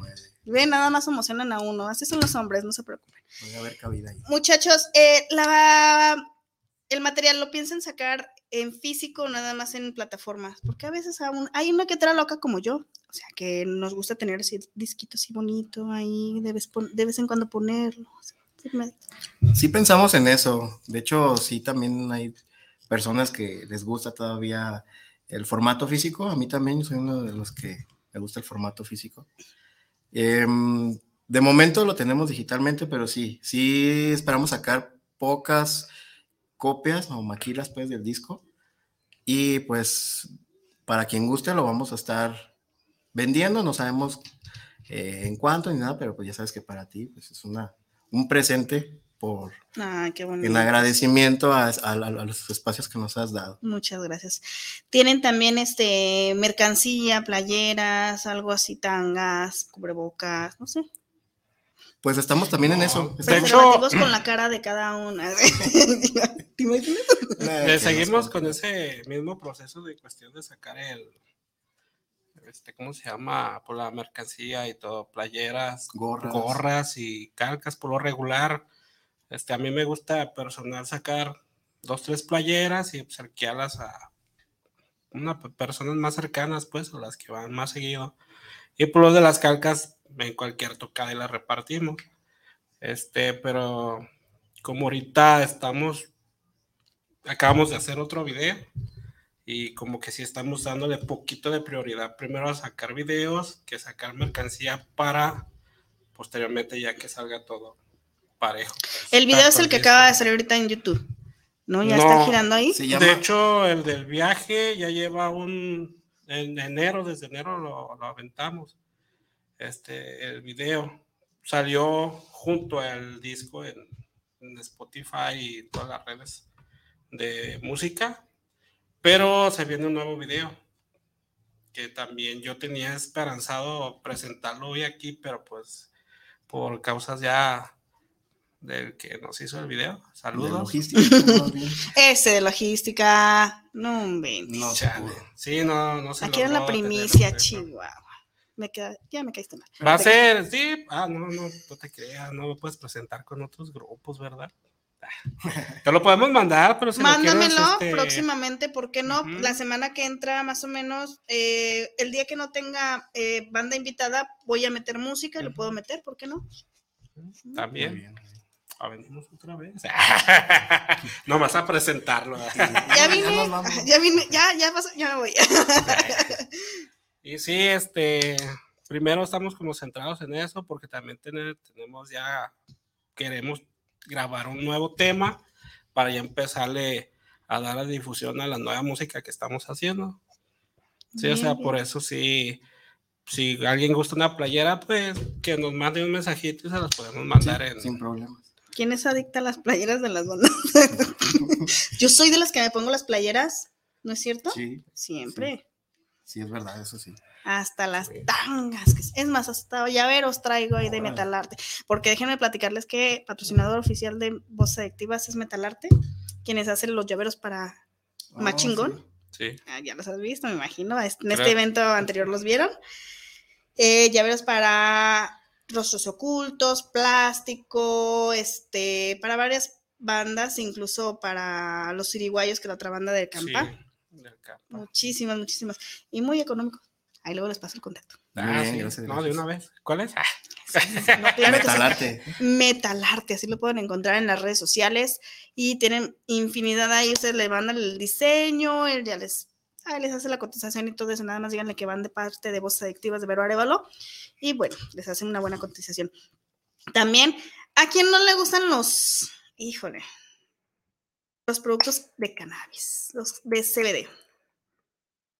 [SPEAKER 2] Ve, nada más emocionan a uno. Así son los hombres, no se preocupen.
[SPEAKER 3] puede haber cabida ahí.
[SPEAKER 2] Muchachos, eh, la, el material lo piensan sacar en físico nada más en plataformas, porque a veces aún hay una que trae loca como yo, o sea, que nos gusta tener así disquito así bonito ahí, de vez, de vez en cuando ponerlo. Sí
[SPEAKER 3] pensamos en eso. De hecho, sí también hay personas que les gusta todavía el formato físico. A mí también soy uno de los que me gusta el formato físico. Em, de momento lo tenemos digitalmente, pero sí, sí esperamos sacar pocas copias o maquilas pues del disco. Y pues para quien guste lo vamos a estar vendiendo. No sabemos eh, en cuánto ni nada, pero pues ya sabes que para ti pues es una, un presente por
[SPEAKER 2] Ay, qué
[SPEAKER 3] en agradecimiento a, a- a- a los espacios que nos has dado.
[SPEAKER 2] Muchas gracias. Tienen también este mercancía, playeras, algo así, tangas, cubrebocas, no sé.
[SPEAKER 3] Pues estamos también en eso.
[SPEAKER 4] de
[SPEAKER 3] Estamos-
[SPEAKER 4] hecho-
[SPEAKER 2] con la cara de cada una. ¿Te imaginas?
[SPEAKER 4] Le seguimos con ese mismo proceso de cuestión de sacar el, este, ¿cómo se llama? Por la mercancía y todo, playeras,
[SPEAKER 3] Gorras.
[SPEAKER 4] gorras y calcas por lo regular. Este, a mí me gusta personal sacar dos, tres playeras y pues, arquearlas a una personas más cercanas, pues, o las que van más seguido. Y por lo de las calcas, en cualquier tocada y las repartimos. Este, pero como ahorita estamos, acabamos de hacer otro video y como que sí estamos dándole poquito de prioridad primero a sacar videos que sacar mercancía para posteriormente ya que salga todo parejo.
[SPEAKER 2] El video es el que acaba de salir ahorita en YouTube. ¿No? Ya
[SPEAKER 4] No.
[SPEAKER 2] está girando ahí.
[SPEAKER 4] De hecho, el del viaje ya lleva un. En enero, desde enero lo, lo aventamos. Este, el video salió junto al disco en, en Spotify y todas las redes de música, pero se viene un nuevo video que también yo tenía esperanzado presentarlo hoy aquí, pero pues por causas ya del que nos hizo el video.
[SPEAKER 3] de
[SPEAKER 4] Saludos.
[SPEAKER 3] logística, más bien.
[SPEAKER 2] Ese de logística. No, hombre.
[SPEAKER 3] No se
[SPEAKER 4] Chale.
[SPEAKER 3] pudo.
[SPEAKER 4] Sí, no, no se
[SPEAKER 2] Aquí era la primicia. Chihuahua. Me queda, ya me caíste mal.
[SPEAKER 4] Va a ser, sí. Ah, no, no, no te creas, no me puedes presentar con otros grupos, ¿verdad? Te lo podemos mandar, pero si lo quieres,
[SPEAKER 2] Mándamelo
[SPEAKER 4] este,
[SPEAKER 2] próximamente, ¿por qué no? La semana que entra, más o menos, eh, el día que no tenga eh, banda invitada, voy a meter música y lo puedo meter, ¿por qué no?
[SPEAKER 4] También.
[SPEAKER 3] bien.
[SPEAKER 4] Ah, venimos otra vez. no vas a presentarlo.
[SPEAKER 2] Ya vine,
[SPEAKER 3] vamos.
[SPEAKER 2] ya vine, ya, ya pasó, ya me voy.
[SPEAKER 4] y sí, este, primero estamos como centrados en eso porque también tener- tenemos ya, queremos grabar un nuevo tema para ya empezarle a dar la difusión a la nueva música que estamos haciendo. Sí, o sea, por eso sí, si alguien gusta una playera, pues que nos mande un mensajito y se las podemos mandar en...
[SPEAKER 3] Sin problemas.
[SPEAKER 2] ¿Quién es adicta a las playeras de las bandas? Yo soy de las que me pongo las playeras, ¿no es cierto?
[SPEAKER 3] Sí,
[SPEAKER 2] Siempre.
[SPEAKER 3] sí, es verdad, eso sí.
[SPEAKER 2] Hasta las tangas. Es más, hasta llaveros traigo ahí de. Metalarte. Porque déjenme platicarles que patrocinador oficial de Voces Adictivas es Metalarte, quienes hacen los llaveros para
[SPEAKER 3] Oh,
[SPEAKER 2] chingón.
[SPEAKER 3] sí.
[SPEAKER 4] Sí.
[SPEAKER 2] Ah, ya los has visto, me imagino. En este
[SPEAKER 4] Creo.
[SPEAKER 2] evento anterior los vieron. Eh, llaveros para rostros ocultos, plástico, este, para varias bandas, incluso para los ciriguayos, que es la otra banda de Campa.
[SPEAKER 4] Sí, del Campa.
[SPEAKER 2] Muchísimas, muchísimas. Y muy económico. Ahí luego les paso el contacto.
[SPEAKER 4] Ah, sí.
[SPEAKER 3] gracias,
[SPEAKER 4] No, de una vez. ¿Cuál es? Ah,
[SPEAKER 2] No, claro que sí.
[SPEAKER 3] Metalarte.
[SPEAKER 2] Metalarte, así lo pueden encontrar en las redes sociales y tienen infinidad ahí, ustedes le mandan el diseño, él ya les, ahí les hace la cotización y todo eso, nada más díganle que van de parte de Voces Adictivas de Vero Arevalo y bueno, les hacen una buena cotización. También, ¿a quién no le gustan los, híjole, los productos de cannabis, los de CBD?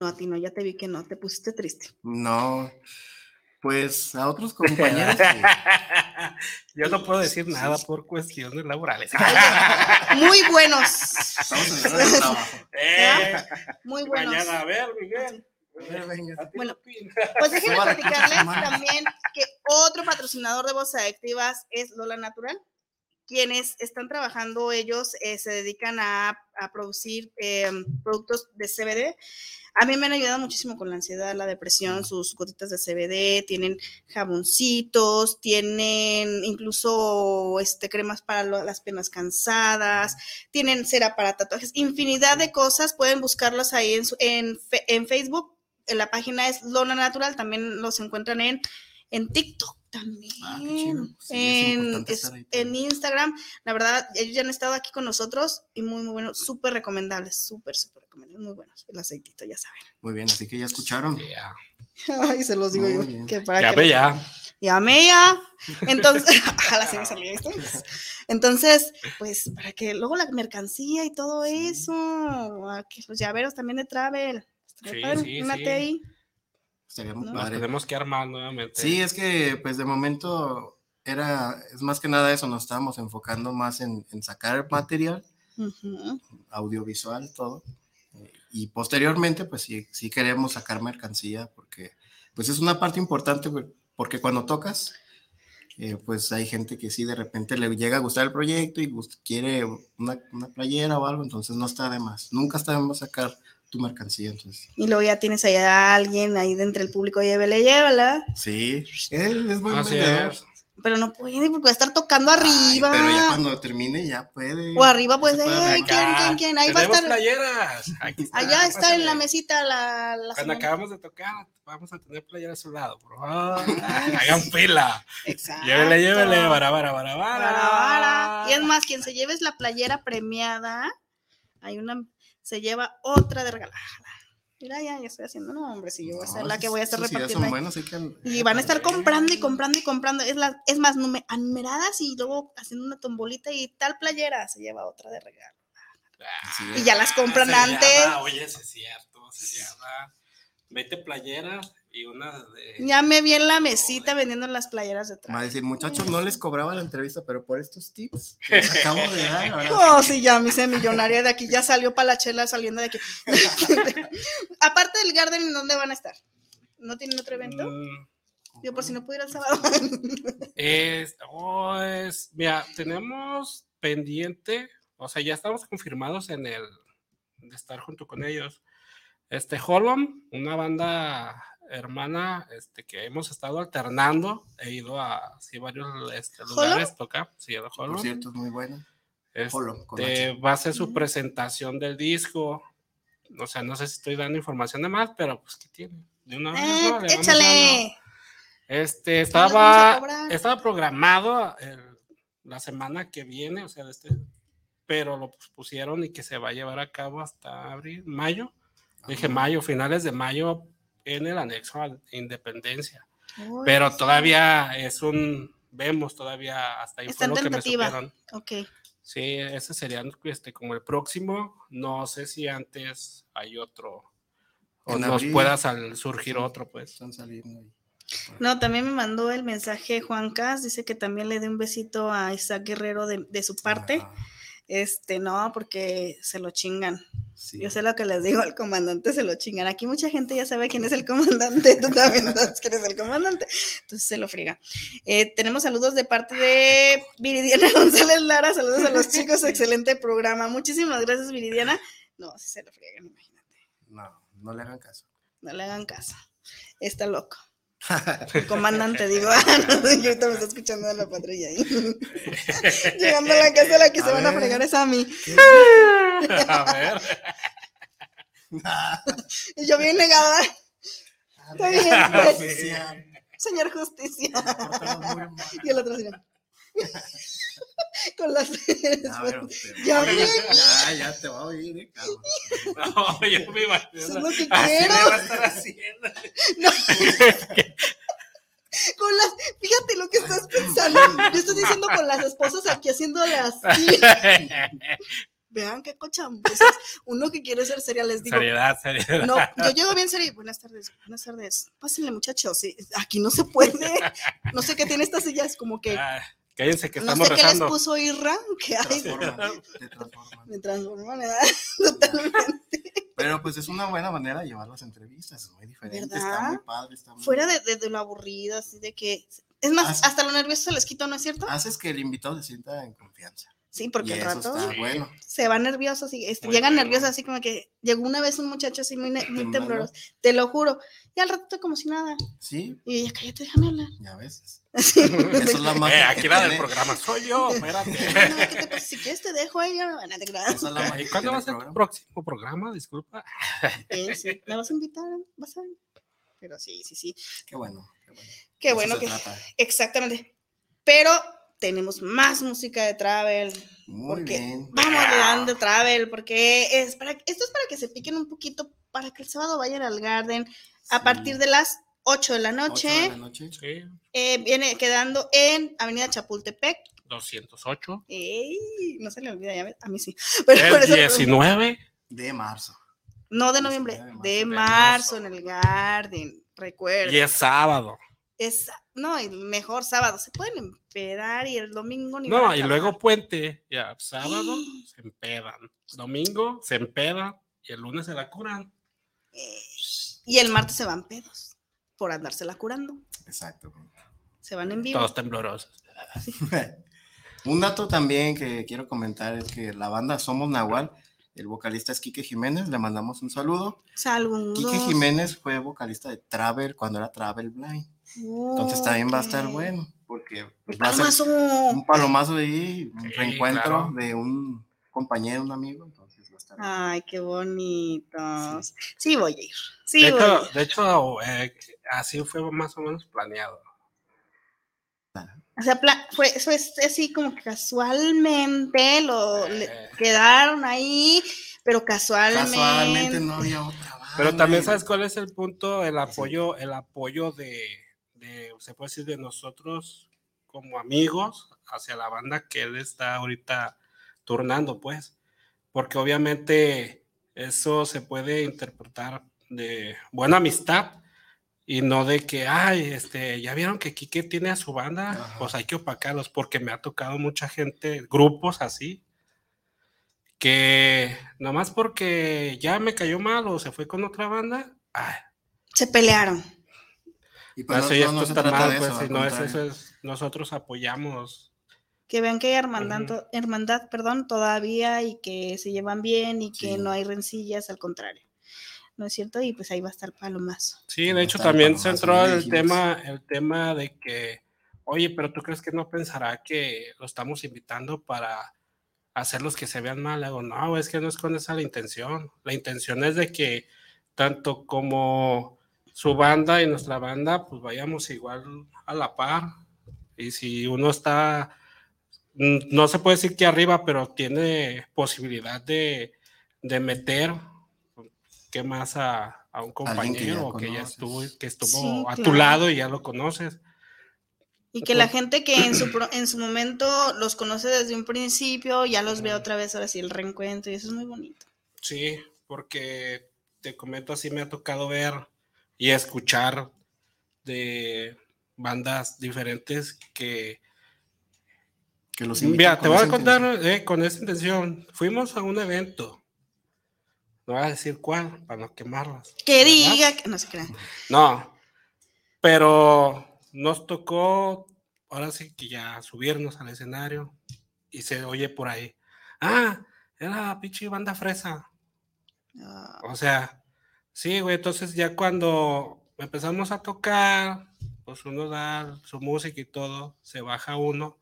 [SPEAKER 2] No, a ti no, ya te vi que no, te pusiste triste.
[SPEAKER 3] No, pues a otros compañeros. que-
[SPEAKER 4] Yo no puedo decir nada por cuestiones laborales.
[SPEAKER 2] Muy buenos,
[SPEAKER 3] Estamos en el trabajo.
[SPEAKER 4] Eh,
[SPEAKER 2] muy buenos.
[SPEAKER 4] mañana, a ver, Miguel.
[SPEAKER 3] A ver, venga.
[SPEAKER 4] ¿A ti
[SPEAKER 2] Bueno? Pues déjenme platicarles también que otro patrocinador de Voces Adictivas es Lola Natural. Quienes están trabajando, ellos eh, se dedican a, a producir eh, productos de CBD. A mí me han ayudado muchísimo con la ansiedad, la depresión, sus gotitas de CBD, tienen jaboncitos, tienen incluso este, cremas para las penas cansadas, tienen cera para tatuajes, infinidad de cosas. Pueden buscarlos ahí en, su- en, en Facebook. En la página es Lona Natural, también los encuentran en, en TikTok también,
[SPEAKER 3] Ah, qué chido. Sí, es
[SPEAKER 2] en, es- en
[SPEAKER 3] también.
[SPEAKER 2] Instagram. La verdad, ellos ya han estado aquí con nosotros y muy, muy buenos, súper recomendables, súper, súper recomendables, muy buenos. El aceitito, ya saben.
[SPEAKER 3] Muy bien, así que ya escucharon.
[SPEAKER 4] Ya.
[SPEAKER 2] Ay, se los digo
[SPEAKER 3] Muy
[SPEAKER 2] yo.
[SPEAKER 3] bien.
[SPEAKER 2] Que para
[SPEAKER 4] Ya
[SPEAKER 2] que
[SPEAKER 4] ya.
[SPEAKER 2] Llamé ya. Entonces, ojalá se me esto. Entonces, pues para que luego la mercancía y todo
[SPEAKER 3] Sí.
[SPEAKER 2] eso, a que los llaveros también de Travel.
[SPEAKER 4] Sí, sí,
[SPEAKER 2] una. TI.
[SPEAKER 3] Estaría muy
[SPEAKER 2] No.
[SPEAKER 3] Padre.
[SPEAKER 4] tenemos que armar nuevamente.
[SPEAKER 3] Sí, es que pues de momento era, es más que nada eso, nos estábamos enfocando más en, en sacar material
[SPEAKER 2] Ujú.
[SPEAKER 3] audiovisual, todo. Eh, Y posteriormente, pues sí, sí queremos sacar mercancía porque pues es una parte importante, porque cuando tocas, eh, pues hay gente que sí de repente le llega a gustar el proyecto y quiere una, una playera o algo, entonces no está de más. Nunca está de más sacar tu mercancía, entonces.
[SPEAKER 2] Y luego ya tienes ahí a alguien ahí de entre el público, llévela, llévala.
[SPEAKER 3] Sí, él es buen
[SPEAKER 4] Así
[SPEAKER 3] vendedor.
[SPEAKER 4] es.
[SPEAKER 2] Pero no puede porque va a estar tocando
[SPEAKER 3] Ay,
[SPEAKER 2] arriba.
[SPEAKER 3] pero ya cuando termine ya puede.
[SPEAKER 2] O arriba, pues, eh. ¿quién, quién, quién? Ahí va a estar.
[SPEAKER 4] playeras. Aquí está,
[SPEAKER 2] Allá está en la mesita la, la
[SPEAKER 4] Cuando acabamos de tocar, vamos a tener playera a su lado, por favor. Hagan fila.
[SPEAKER 2] Exacto.
[SPEAKER 4] Llévele, llévele. Bara, bara, bara, bara.
[SPEAKER 2] Bara, bara. Y es más, quien se lleve es la playera premiada. Hay una, se lleva otra de regalo. Ah, Mira, ya, ya estoy haciendo, no, hombre, si yo voy a ser
[SPEAKER 3] No,
[SPEAKER 2] la que voy a estar repartiendo.
[SPEAKER 3] son
[SPEAKER 2] ahí.
[SPEAKER 3] buenos, hay que-
[SPEAKER 2] Y van a estar comprando y comprando y comprando. Es, la, es más, nume- numeradas y luego haciendo una tombolita y tal playera se lleva otra de regalo.
[SPEAKER 3] Sí,
[SPEAKER 2] Y ya las compran
[SPEAKER 4] Se
[SPEAKER 2] antes.
[SPEAKER 4] llama, Oye, es cierto. Se llama 20 playeras y una de.
[SPEAKER 2] Ya me vi en la mesita vendiendo las playeras de
[SPEAKER 3] Va a
[SPEAKER 2] traje.
[SPEAKER 3] decir, muchachos, no les cobraba la entrevista, pero por estos tips que les acabo de dar. ahora
[SPEAKER 2] Oh, sí, ya me hice millonaria de aquí, ya salió para la chela saliendo de aquí. Aparte del Garden, ¿dónde van a estar? ¿No tienen otro evento?
[SPEAKER 4] Mm,
[SPEAKER 2] Yo por si no puedo ir el sábado.
[SPEAKER 4] Es, oh, es, mira, tenemos pendiente, o sea, ya estamos confirmados en el de estar junto con ellos. Este Holom, una banda hermana, este que hemos estado alternando, he ido a sí, varios este, lugares tocar, sí, a
[SPEAKER 3] Por
[SPEAKER 4] Holom.
[SPEAKER 3] cierto, es muy bueno.
[SPEAKER 4] Este, va a ser su presentación del disco. O sea, no sé si estoy dando información de más, pero pues, ¿qué tiene? De una vez,
[SPEAKER 2] Eh.
[SPEAKER 4] Este,
[SPEAKER 2] a
[SPEAKER 4] estaba, estaba programado el- la semana que viene, o sea, de este, pero lo pusieron y que se va a llevar a cabo hasta abril, mayo. Dije mayo, finales de mayo en el anexo a Independencia.
[SPEAKER 2] Uy,
[SPEAKER 4] Pero
[SPEAKER 2] sí.
[SPEAKER 4] todavía es un, vemos todavía hasta ahí
[SPEAKER 2] Está
[SPEAKER 4] fue
[SPEAKER 2] en
[SPEAKER 4] lo que me
[SPEAKER 2] tentativa.
[SPEAKER 4] supieron.
[SPEAKER 2] Ok.
[SPEAKER 4] Sí, ese sería este, como el próximo. No sé si antes hay otro. O
[SPEAKER 3] En
[SPEAKER 4] nos
[SPEAKER 3] abril.
[SPEAKER 4] pueda sal- surgir
[SPEAKER 3] Sí.
[SPEAKER 4] otro, pues.
[SPEAKER 3] Están saliendo ahí.
[SPEAKER 2] No, también me mandó el mensaje Juan Cas, dice que también le dé un besito a Isaac Guerrero de, de su parte.
[SPEAKER 3] Ajá,
[SPEAKER 2] Este, no, porque se lo chingan.
[SPEAKER 3] Sí.
[SPEAKER 2] Yo sé lo que les digo, al comandante se lo chingan. Aquí mucha gente ya sabe quién es el comandante, tú también sabes quién es el comandante, entonces se lo friega. Eh, tenemos saludos de parte de Viridiana González Lara, saludos a los chicos, excelente programa. Muchísimas gracias, Viridiana. No, si se lo friegan, imagínate.
[SPEAKER 3] No, no le hagan caso.
[SPEAKER 2] No le hagan caso. Está loco. El comandante, digo, ah, no, yo ahorita me está escuchando en la patrulla ahí. Llegando a la casa, la que
[SPEAKER 3] A
[SPEAKER 2] se van a fregar es a mí.
[SPEAKER 4] A ver.
[SPEAKER 2] Y yo bien negada. Está bien, pues. Señor Justicia. Y el otro así. Con las.
[SPEAKER 3] Ver, usted.
[SPEAKER 2] Ya, güey.
[SPEAKER 3] ya, ya te va a oír, eh, cabrón.
[SPEAKER 4] No, yo me imagino.
[SPEAKER 2] Eso es lo que
[SPEAKER 4] Así
[SPEAKER 2] quiero.
[SPEAKER 4] va a estar haciendo.
[SPEAKER 2] No. Con las. Fíjate lo que estás pensando. Yo estoy diciendo con las esposas aquí haciéndole así. Vean qué cochambres. Uno que quiere ser seria, les digo.
[SPEAKER 4] seriedad, seriedad.
[SPEAKER 2] No, yo llego bien serio. Buenas tardes, buenas tardes. Pásenle, muchachos. aquí no se puede. No sé qué tiene esta silla. Es como que.
[SPEAKER 4] Ah, cállense que
[SPEAKER 2] No
[SPEAKER 4] estamos
[SPEAKER 2] sé qué les
[SPEAKER 4] rezando.
[SPEAKER 2] puso Irra. Que hay.
[SPEAKER 3] Transforman, te transforman.
[SPEAKER 2] Me transforman, ¿verdad? Totalmente.
[SPEAKER 3] Pero pues es una buena manera de llevar las entrevistas, es muy diferente, está muy padre, está muy...
[SPEAKER 2] Fuera de, de- de lo aburrido, así de que. Es más, hasta lo nervioso se les quitó, ¿no es cierto?
[SPEAKER 3] Haces que el invitado se sienta en confianza.
[SPEAKER 2] Sí, porque al rato
[SPEAKER 3] bueno.
[SPEAKER 2] se va nervioso, así, este, llegan
[SPEAKER 4] bueno.
[SPEAKER 2] nerviosos, así como que llegó una vez un muchacho así muy, tembloroso, te lo juro, y al rato como si nada,
[SPEAKER 3] Sí,
[SPEAKER 2] y ella, cállate, déjame hablar.
[SPEAKER 3] ya ves.
[SPEAKER 2] Así,
[SPEAKER 3] Eso es la
[SPEAKER 4] Eh,
[SPEAKER 3] magia
[SPEAKER 4] aquí la del programa soy yo, espérate.
[SPEAKER 2] no, ¿qué te pasa? si quieres te dejo ahí, no, te creas.
[SPEAKER 3] Esa es la magia
[SPEAKER 4] ¿Y cuándo va a
[SPEAKER 3] el
[SPEAKER 4] ser tu próximo programa? Disculpa.
[SPEAKER 2] Eh, sí, ¿Me vas a invitar? ¿Vas a ver? Pero sí, sí, sí,
[SPEAKER 3] Qué bueno, qué bueno.
[SPEAKER 2] qué bueno que,
[SPEAKER 3] trata.
[SPEAKER 2] exactamente, pero tenemos más música de Travel,
[SPEAKER 3] Muy
[SPEAKER 2] porque
[SPEAKER 3] bien.
[SPEAKER 2] vamos hablando de Travel, porque es para, esto es para que se piquen un poquito, para que el sábado vayan al Garden a
[SPEAKER 3] Sí.
[SPEAKER 2] partir de las 8 de la
[SPEAKER 3] Ocho
[SPEAKER 2] noche.
[SPEAKER 3] de la noche.
[SPEAKER 4] Sí,
[SPEAKER 2] Eh, viene quedando en Avenida Chapultepec.
[SPEAKER 4] 208.
[SPEAKER 2] Ey, no se le olvida, ya ves, a mí sí. Pero
[SPEAKER 4] El
[SPEAKER 2] eso-
[SPEAKER 4] 19.
[SPEAKER 3] De marzo.
[SPEAKER 2] no de noviembre,
[SPEAKER 3] 19
[SPEAKER 2] de
[SPEAKER 4] de
[SPEAKER 2] marzo
[SPEAKER 4] marzo.
[SPEAKER 2] en el Garden. Recuerda.
[SPEAKER 4] Y es sábado.
[SPEAKER 2] Es, no, el mejor sábado. Se pueden empedar y el domingo ni van
[SPEAKER 4] No, y luego puente. Ya, sábado se empedan. Domingo se empedan. Y el lunes se la curan.
[SPEAKER 2] Eh, y el martes se van pedos por andársela curando.
[SPEAKER 3] Exacto.
[SPEAKER 2] Se van en vivo.
[SPEAKER 4] Todos temblorosos.
[SPEAKER 3] Un dato también que quiero comentar es que la banda Somos Nahual, el vocalista es Quique Jiménez, le mandamos un saludo.
[SPEAKER 2] Saludos.
[SPEAKER 3] Quique Jiménez fue vocalista de Travel cuando era Travel Blind. Entonces también va a estar bueno, porque pues, va a ser
[SPEAKER 2] palomazo.
[SPEAKER 3] un palomazo ahí, un
[SPEAKER 4] Sí,
[SPEAKER 3] reencuentro
[SPEAKER 4] claro.
[SPEAKER 3] de un compañero, un amigo. Entonces va a estar bueno.
[SPEAKER 2] Ay, qué bonitos. Sí, voy a ir. Sí,
[SPEAKER 4] de,
[SPEAKER 2] voy a
[SPEAKER 4] hecho,
[SPEAKER 2] ir.
[SPEAKER 4] de hecho eh, así fue más o menos planeado.
[SPEAKER 2] O sea, fue, eso es así como que casualmente lo le-
[SPEAKER 4] Eh.
[SPEAKER 2] quedaron ahí, pero casualmente.
[SPEAKER 3] Casualmente no había otra banda.
[SPEAKER 4] Pero también sabes cuál es el punto, el apoyo, el apoyo de, de, se puede decir, de nosotros como amigos hacia la banda que él está ahorita turnando, pues, porque obviamente eso se puede interpretar de buena amistad y no de que, ay, este, ya vieron que Quique tiene a su banda,
[SPEAKER 3] Ajá.
[SPEAKER 4] pues hay que opacarlos, porque me ha tocado mucha gente, grupos así, que nomás porque ya me cayó mal o se fue con otra banda, ay,
[SPEAKER 2] Se pelearon.
[SPEAKER 3] Y pues
[SPEAKER 4] eso
[SPEAKER 3] no,
[SPEAKER 4] ya
[SPEAKER 3] no- no
[SPEAKER 4] esto
[SPEAKER 3] se
[SPEAKER 4] está
[SPEAKER 3] trata
[SPEAKER 4] mal,
[SPEAKER 3] de
[SPEAKER 4] pues,
[SPEAKER 3] eso,
[SPEAKER 4] no es eso, es, nosotros apoyamos.
[SPEAKER 2] Que vean que hay hermandad, hermandad, perdón, todavía y que se llevan bien y que
[SPEAKER 3] Sí.
[SPEAKER 2] no hay rencillas, al contrario. ¿No es cierto? Y pues ahí va a estar Palomazo.
[SPEAKER 4] Sí,
[SPEAKER 3] Sí,
[SPEAKER 4] de hecho también se entró el
[SPEAKER 3] dijimos.
[SPEAKER 4] tema, el tema de que, oye, pero tú crees que no pensará que lo estamos invitando para hacerlos que se vean mal. Le digo, no, es que no es con esa la intención. La intención es de que tanto como su banda y nuestra banda, pues vayamos igual a la par. Y si uno está, mm, no se puede decir que arriba, pero tiene posibilidad de, de meter, ¿qué más a, a un
[SPEAKER 3] Alguien que ya
[SPEAKER 4] compañero que ya estuvo, que estuvo
[SPEAKER 2] Sí,
[SPEAKER 4] a tu lado y ya lo conoces?
[SPEAKER 2] Y que la gente que en su, pro- en su momento los conoce desde un principio, ya los ve otra vez, ahora sí, el reencuentro, y eso es muy bonito.
[SPEAKER 4] Sí, porque te comento así, me ha tocado ver y escuchar de bandas diferentes que...
[SPEAKER 3] Que los
[SPEAKER 4] Mira,
[SPEAKER 3] invitan
[SPEAKER 4] te voy a contar eh, con esa intención. Fuimos a un evento. No voy a decir cuál, para no quemarlas.
[SPEAKER 2] Que
[SPEAKER 4] ¿verdad?
[SPEAKER 2] diga, que no se crean.
[SPEAKER 4] No, pero nos tocó, ahora sí que ya subirnos al escenario y se oye por ahí. Ah, era pinche banda fresa.
[SPEAKER 2] Ah,
[SPEAKER 4] O sea, sí, güey, entonces ya cuando empezamos a tocar, pues uno da su música y todo, se baja uno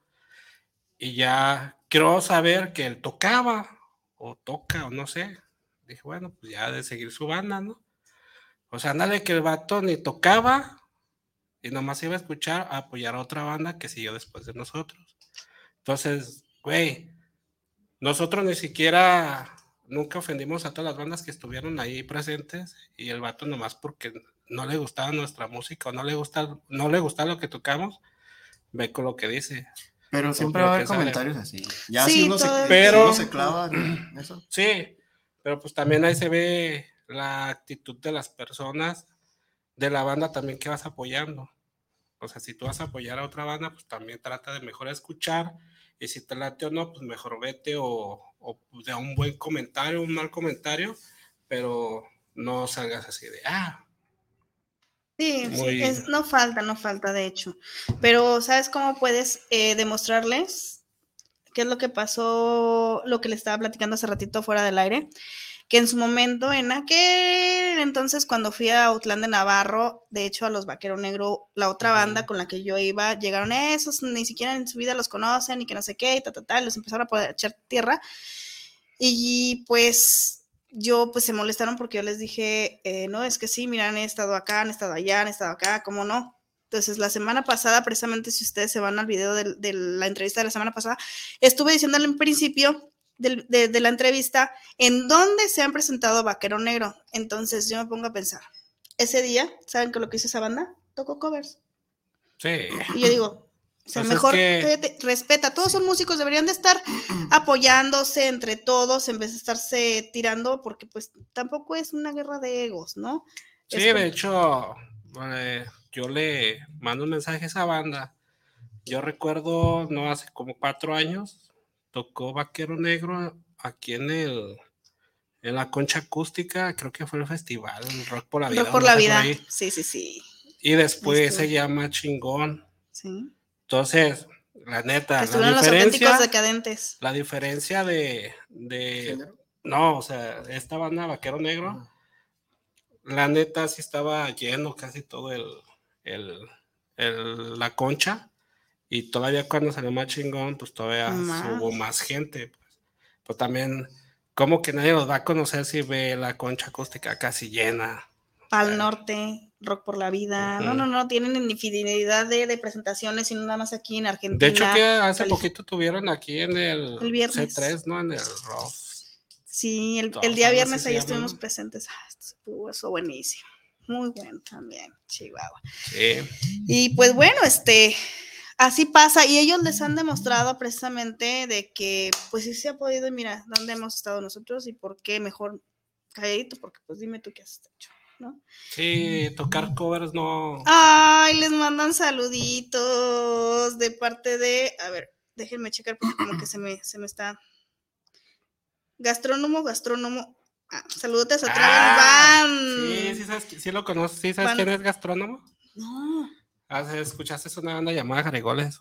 [SPEAKER 4] y ya quiero saber que él tocaba o toca o no sé. Dije, bueno, pues ya de seguir su banda, ¿no? O sea, ándale que el vato ni tocaba y nomás iba a escuchar, a apoyar a otra banda que siguió después de nosotros. Entonces, güey, nosotros ni siquiera nunca ofendimos a todas las bandas que estuvieron ahí presentes y el vato nomás porque no le gustaba nuestra música o no le gusta, no le gusta lo que tocamos, ve con lo que dice.
[SPEAKER 3] Pero siempre va a haber
[SPEAKER 4] sale.
[SPEAKER 3] comentarios así. Ya
[SPEAKER 2] Sí,
[SPEAKER 3] si uno se,
[SPEAKER 2] el
[SPEAKER 3] si
[SPEAKER 4] Pero-
[SPEAKER 3] uno se clava en eso.
[SPEAKER 4] Sí, pero pues también ahí se ve la actitud de las personas, de la banda también que vas apoyando. O sea, si tú vas a apoyar a otra banda, pues también trata de mejor escuchar y si te late o no, pues mejor vete o, o de un buen comentario, un mal comentario, pero no salgas así de, ah,
[SPEAKER 2] Sí, sí,
[SPEAKER 4] Muy-
[SPEAKER 2] es- no falta, no falta, de hecho. Pero, ¿sabes cómo puedes eh, demostrarles qué es lo que pasó, lo que le estaba platicando hace ratito fuera del aire? Que en su momento, en aquel entonces, cuando fui a Autlán de Navarro, de hecho, a los Vaquero Negro, la otra banda con la que yo iba, llegaron esos, ni siquiera en su vida los conocen y que no sé qué, y ta, ta, ta, y los empezaron a poder echar tierra. Y pues yo pues se molestaron porque yo les dije, eh, no, es que sí, mira, han estado acá, han estado allá, han estado acá, ¿cómo no? Entonces, la semana pasada, precisamente si ustedes se van al video del- de, la entrevista de la semana pasada, estuve diciéndole en principio de, de la entrevista en dónde se han presentado Vaquero Negro. Entonces, yo me pongo a pensar, ese día, ¿saben qué lo que hizo esa banda? Tocó covers.
[SPEAKER 4] sí,
[SPEAKER 2] Y yo digo, o sea,
[SPEAKER 4] Pues es
[SPEAKER 2] mejor
[SPEAKER 4] que-
[SPEAKER 2] cállate, respeta, todos son músicos, deberían de estar apoyándose entre todos en vez de estarse tirando, porque pues tampoco es una guerra de egos, ¿no?
[SPEAKER 4] Sí,
[SPEAKER 2] Es
[SPEAKER 4] de hecho, eh, yo le mando un mensaje a esa banda. Yo recuerdo, no hace como cuatro años, tocó Vaquero Negro aquí en el en la concha acústica, creo que fue el festival, el Rock por la Vida.
[SPEAKER 2] Rock por la vida.
[SPEAKER 4] ahí.
[SPEAKER 2] Sí, sí, sí.
[SPEAKER 4] Y después se llama Chingón.
[SPEAKER 2] sí.
[SPEAKER 4] Entonces, la neta, la
[SPEAKER 2] Estuvieron los auténticos
[SPEAKER 4] diferencia,
[SPEAKER 2] decadentes.
[SPEAKER 4] la diferencia de, de no, o sea, esta banda Vaquero Negro, la neta sí estaba lleno casi todo el, el, el- la concha. Y todavía cuando salió más chingón, pues todavía
[SPEAKER 2] Más.
[SPEAKER 4] hubo más gente. Pues, Pues también, como que nadie los va a conocer si ve la concha acústica casi llena.
[SPEAKER 2] Al norte, Rock por la vida. No, no, no, tienen infinidad de, de presentaciones y no nada más aquí en Argentina.
[SPEAKER 4] De hecho, que hace poquito tuvieron aquí en el,
[SPEAKER 2] El viernes.
[SPEAKER 4] C3, ¿no? En el Rock.
[SPEAKER 2] Sí, el, día viernes ahí estuvimos presentes. Ah, esto eso buenísimo. Muy bueno también, Chihuahua.
[SPEAKER 4] Sí.
[SPEAKER 2] Y pues bueno, este, así pasa. Y ellos les han demostrado precisamente de que, pues sí se ha podido, y mira, dónde hemos estado nosotros y por qué mejor calladito, porque pues dime tú qué has hecho, ¿no?
[SPEAKER 4] Sí, tocar covers no.
[SPEAKER 2] Ay, les mandan saluditos de parte de, a ver, déjenme checar porque como que se me, se me está. Gastrónomo, gastrónomo. Ah, saludotes a
[SPEAKER 4] Ah,
[SPEAKER 2] Travel Van.
[SPEAKER 4] Sí, sí, sabes, sí lo conoces, sí sabes
[SPEAKER 2] Van-
[SPEAKER 4] quién es gastrónomo.
[SPEAKER 2] No,
[SPEAKER 4] Ah, ¿Escuchaste una banda llamada Garigoles?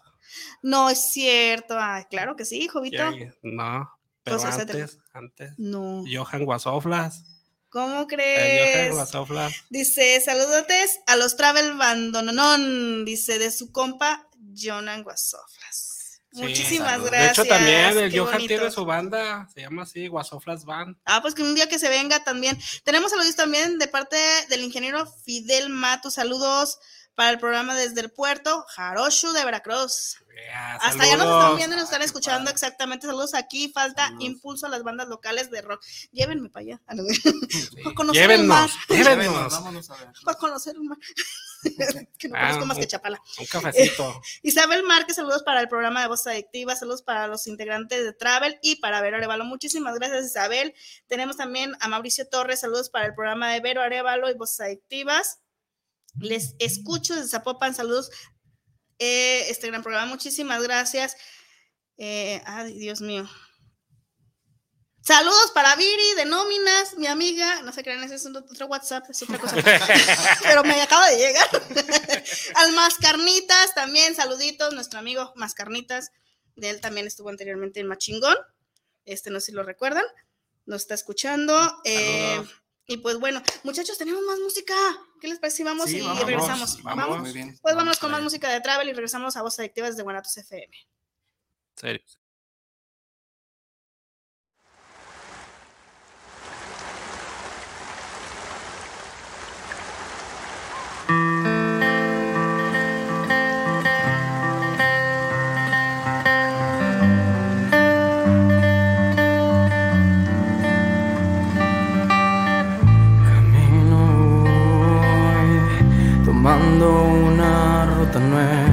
[SPEAKER 2] no es cierto. Ay, claro que sí, Jovito.
[SPEAKER 4] No, pero antes, antes.
[SPEAKER 2] No.
[SPEAKER 4] Johan Guasoflas.
[SPEAKER 2] ¿Cómo crees?
[SPEAKER 4] Johan Guasoflas.
[SPEAKER 2] Dice, saludotes a los Travel Bandononón, dice de su compa Jonan Guasoflas.
[SPEAKER 4] Sí,
[SPEAKER 2] Muchísimas
[SPEAKER 3] saludos.
[SPEAKER 2] gracias.
[SPEAKER 4] De hecho, también el
[SPEAKER 2] qué
[SPEAKER 4] Johan
[SPEAKER 2] bonito.
[SPEAKER 4] tiene su banda, se llama así, Guasoflas Band.
[SPEAKER 2] Ah, pues que un día que se venga también. Tenemos saludos también de parte del ingeniero Fidel Mato. Saludos para el programa desde el puerto Jaroshu de Veracruz.
[SPEAKER 4] Yeah,
[SPEAKER 2] Hasta allá nos están viendo y nos están escuchando
[SPEAKER 3] padre.
[SPEAKER 2] exactamente. Saludos aquí. Falta
[SPEAKER 3] Saludos.
[SPEAKER 2] impulso a las bandas locales de rock. Llévenme para allá. Ah.
[SPEAKER 4] Sí.
[SPEAKER 2] Para conocer el mar.
[SPEAKER 3] Llévenos, vámonos a ver.
[SPEAKER 2] Para conocer el mar. que no
[SPEAKER 4] Ah,
[SPEAKER 2] conozco más
[SPEAKER 4] un-
[SPEAKER 2] que Chapala.
[SPEAKER 4] Un cafecito.
[SPEAKER 2] Isabel Márquez, saludos para el programa de Voz Adictiva, saludos para los integrantes de Travel y para Vero Arevalo. Muchísimas gracias, Isabel. Tenemos también a Mauricio Torres, saludos para el programa de Vero Arevalo y Voces Adictivas. Les escucho desde Zapopan, saludos. eh, este gran programa, muchísimas gracias. Eh, ay, Dios mío. Saludos para Viri de Nóminas, mi amiga. No se crean, ese es otro WhatsApp, es otra cosa. Pero me acaba de llegar. Al Mascarnitas también, saluditos, nuestro amigo Mascarnitas, de él también estuvo anteriormente en Machingón, este no sé si lo recuerdan, nos está escuchando. eh, y pues bueno, muchachos, tenemos más música. ¿Qué les parece si vamos
[SPEAKER 3] Sí,
[SPEAKER 2] y
[SPEAKER 3] vamos,
[SPEAKER 2] regresamos?
[SPEAKER 4] vamos.
[SPEAKER 2] ¿Vamos?
[SPEAKER 3] Muy bien.
[SPEAKER 2] Pues vámonos con más música de Travel y regresamos a Voz Adictivas de Guanatos FM.
[SPEAKER 4] Serio.
[SPEAKER 2] somewhere.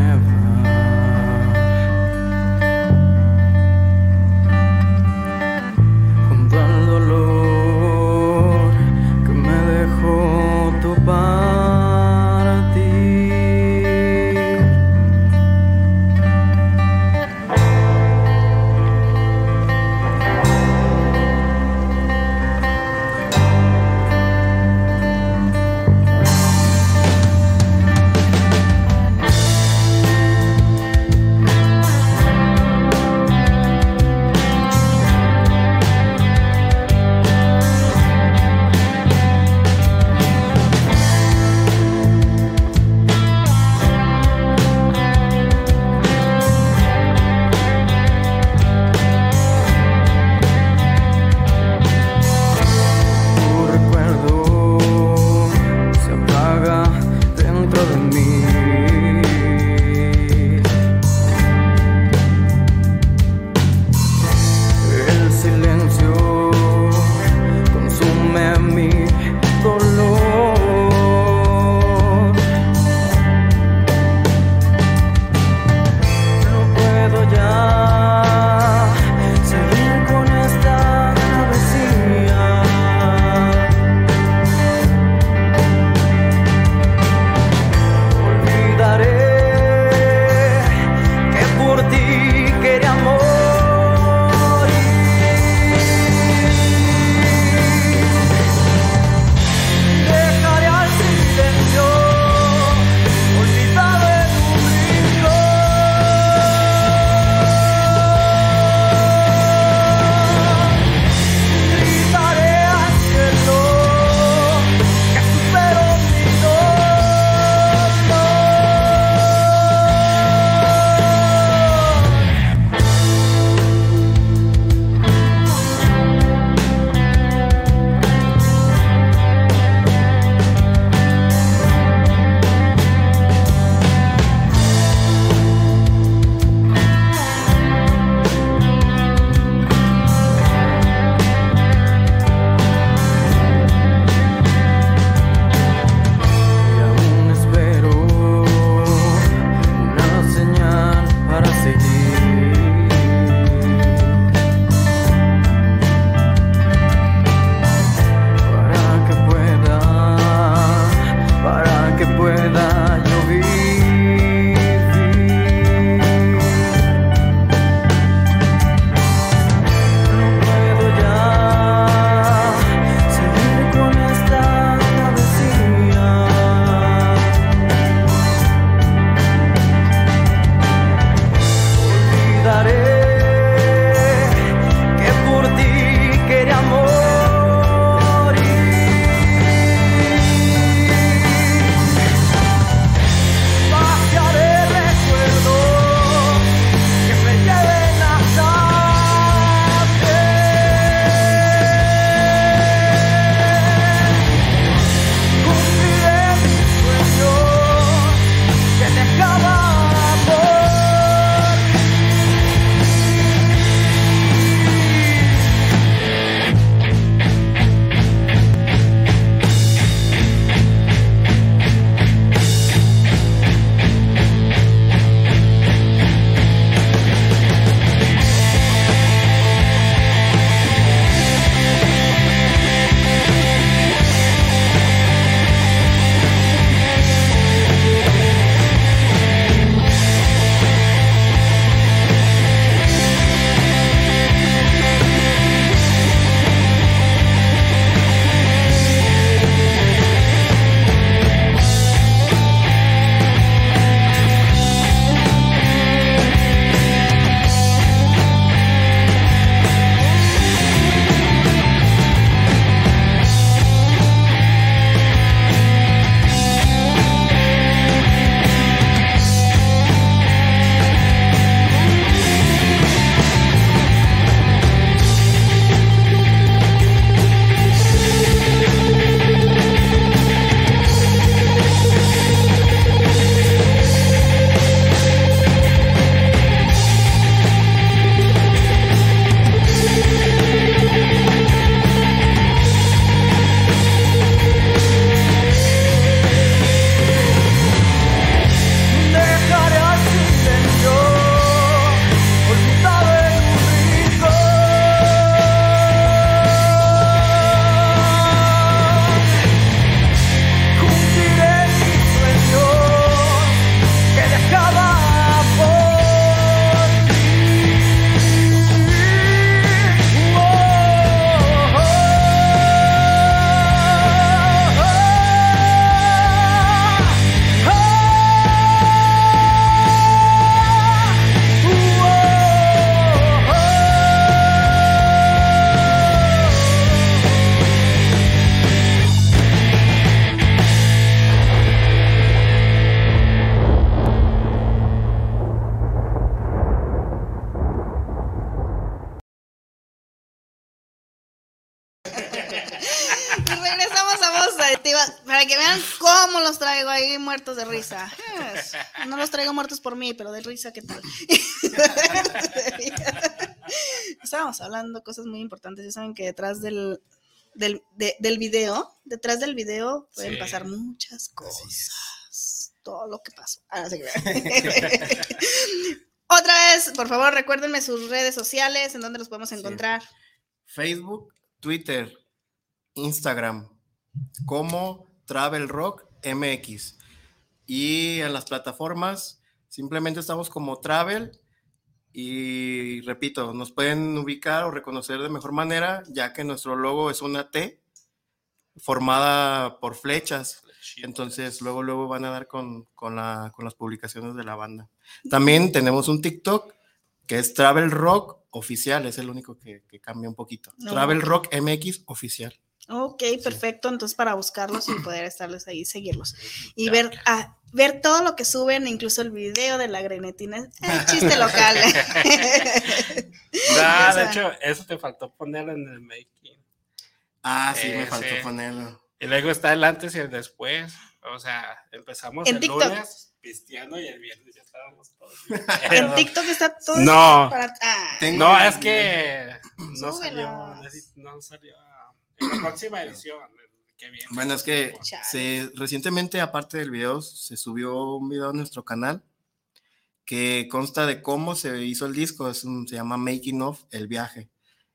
[SPEAKER 2] Muertos por mí, pero de risa, ¿qué tal? Estábamos hablando cosas muy importantes. Ya saben que detrás del, del, de- del video, detrás del video pueden
[SPEAKER 4] Sí.
[SPEAKER 2] pasar muchas cosas. Todo lo que pasó. Ah, se crean. Otra vez, por favor, recuérdenme sus redes sociales, en donde los podemos
[SPEAKER 3] Sí.
[SPEAKER 2] encontrar.
[SPEAKER 3] Facebook, Twitter, Instagram, como Travel Rock MX. Y en las plataformas simplemente estamos como Travel. Y repito, nos pueden ubicar o reconocer de mejor manera, ya que nuestro logo es una T formada por flechas. Entonces, luego, luego van a dar con, con, la- con las publicaciones de la banda. También tenemos un TikTok que es Travel Rock Oficial, es el único que, que cambia un poquito.
[SPEAKER 2] No,
[SPEAKER 3] Travel. Rock MX Oficial.
[SPEAKER 2] Ok, perfecto. Entonces, para buscarlos y poder estarles ahí, seguirlos. Y
[SPEAKER 4] Ya,
[SPEAKER 2] ver,
[SPEAKER 4] ya.
[SPEAKER 2] Ver todo lo que suben, incluso el video de la grenetina. Es el chiste local.
[SPEAKER 4] No, de hecho, eso te faltó ponerlo en el making.
[SPEAKER 3] Ah, sí, me
[SPEAKER 4] Eh,
[SPEAKER 3] faltó
[SPEAKER 4] sí.
[SPEAKER 3] ponerlo.
[SPEAKER 4] Y luego está el antes y el después. O sea, empezamos
[SPEAKER 2] En
[SPEAKER 4] el
[SPEAKER 2] TikTok.
[SPEAKER 4] lunes pisteando y el viernes ya estábamos todos.
[SPEAKER 2] en TikTok está todo.
[SPEAKER 4] No.
[SPEAKER 2] Para, ah,
[SPEAKER 4] No, es que no salió, no salió en la próxima edición. Qué bien.
[SPEAKER 3] Bueno, es que se, recientemente, aparte del video, se subió un video a nuestro canal que consta de cómo se hizo el disco. Es un- se llama Making of El Viaje.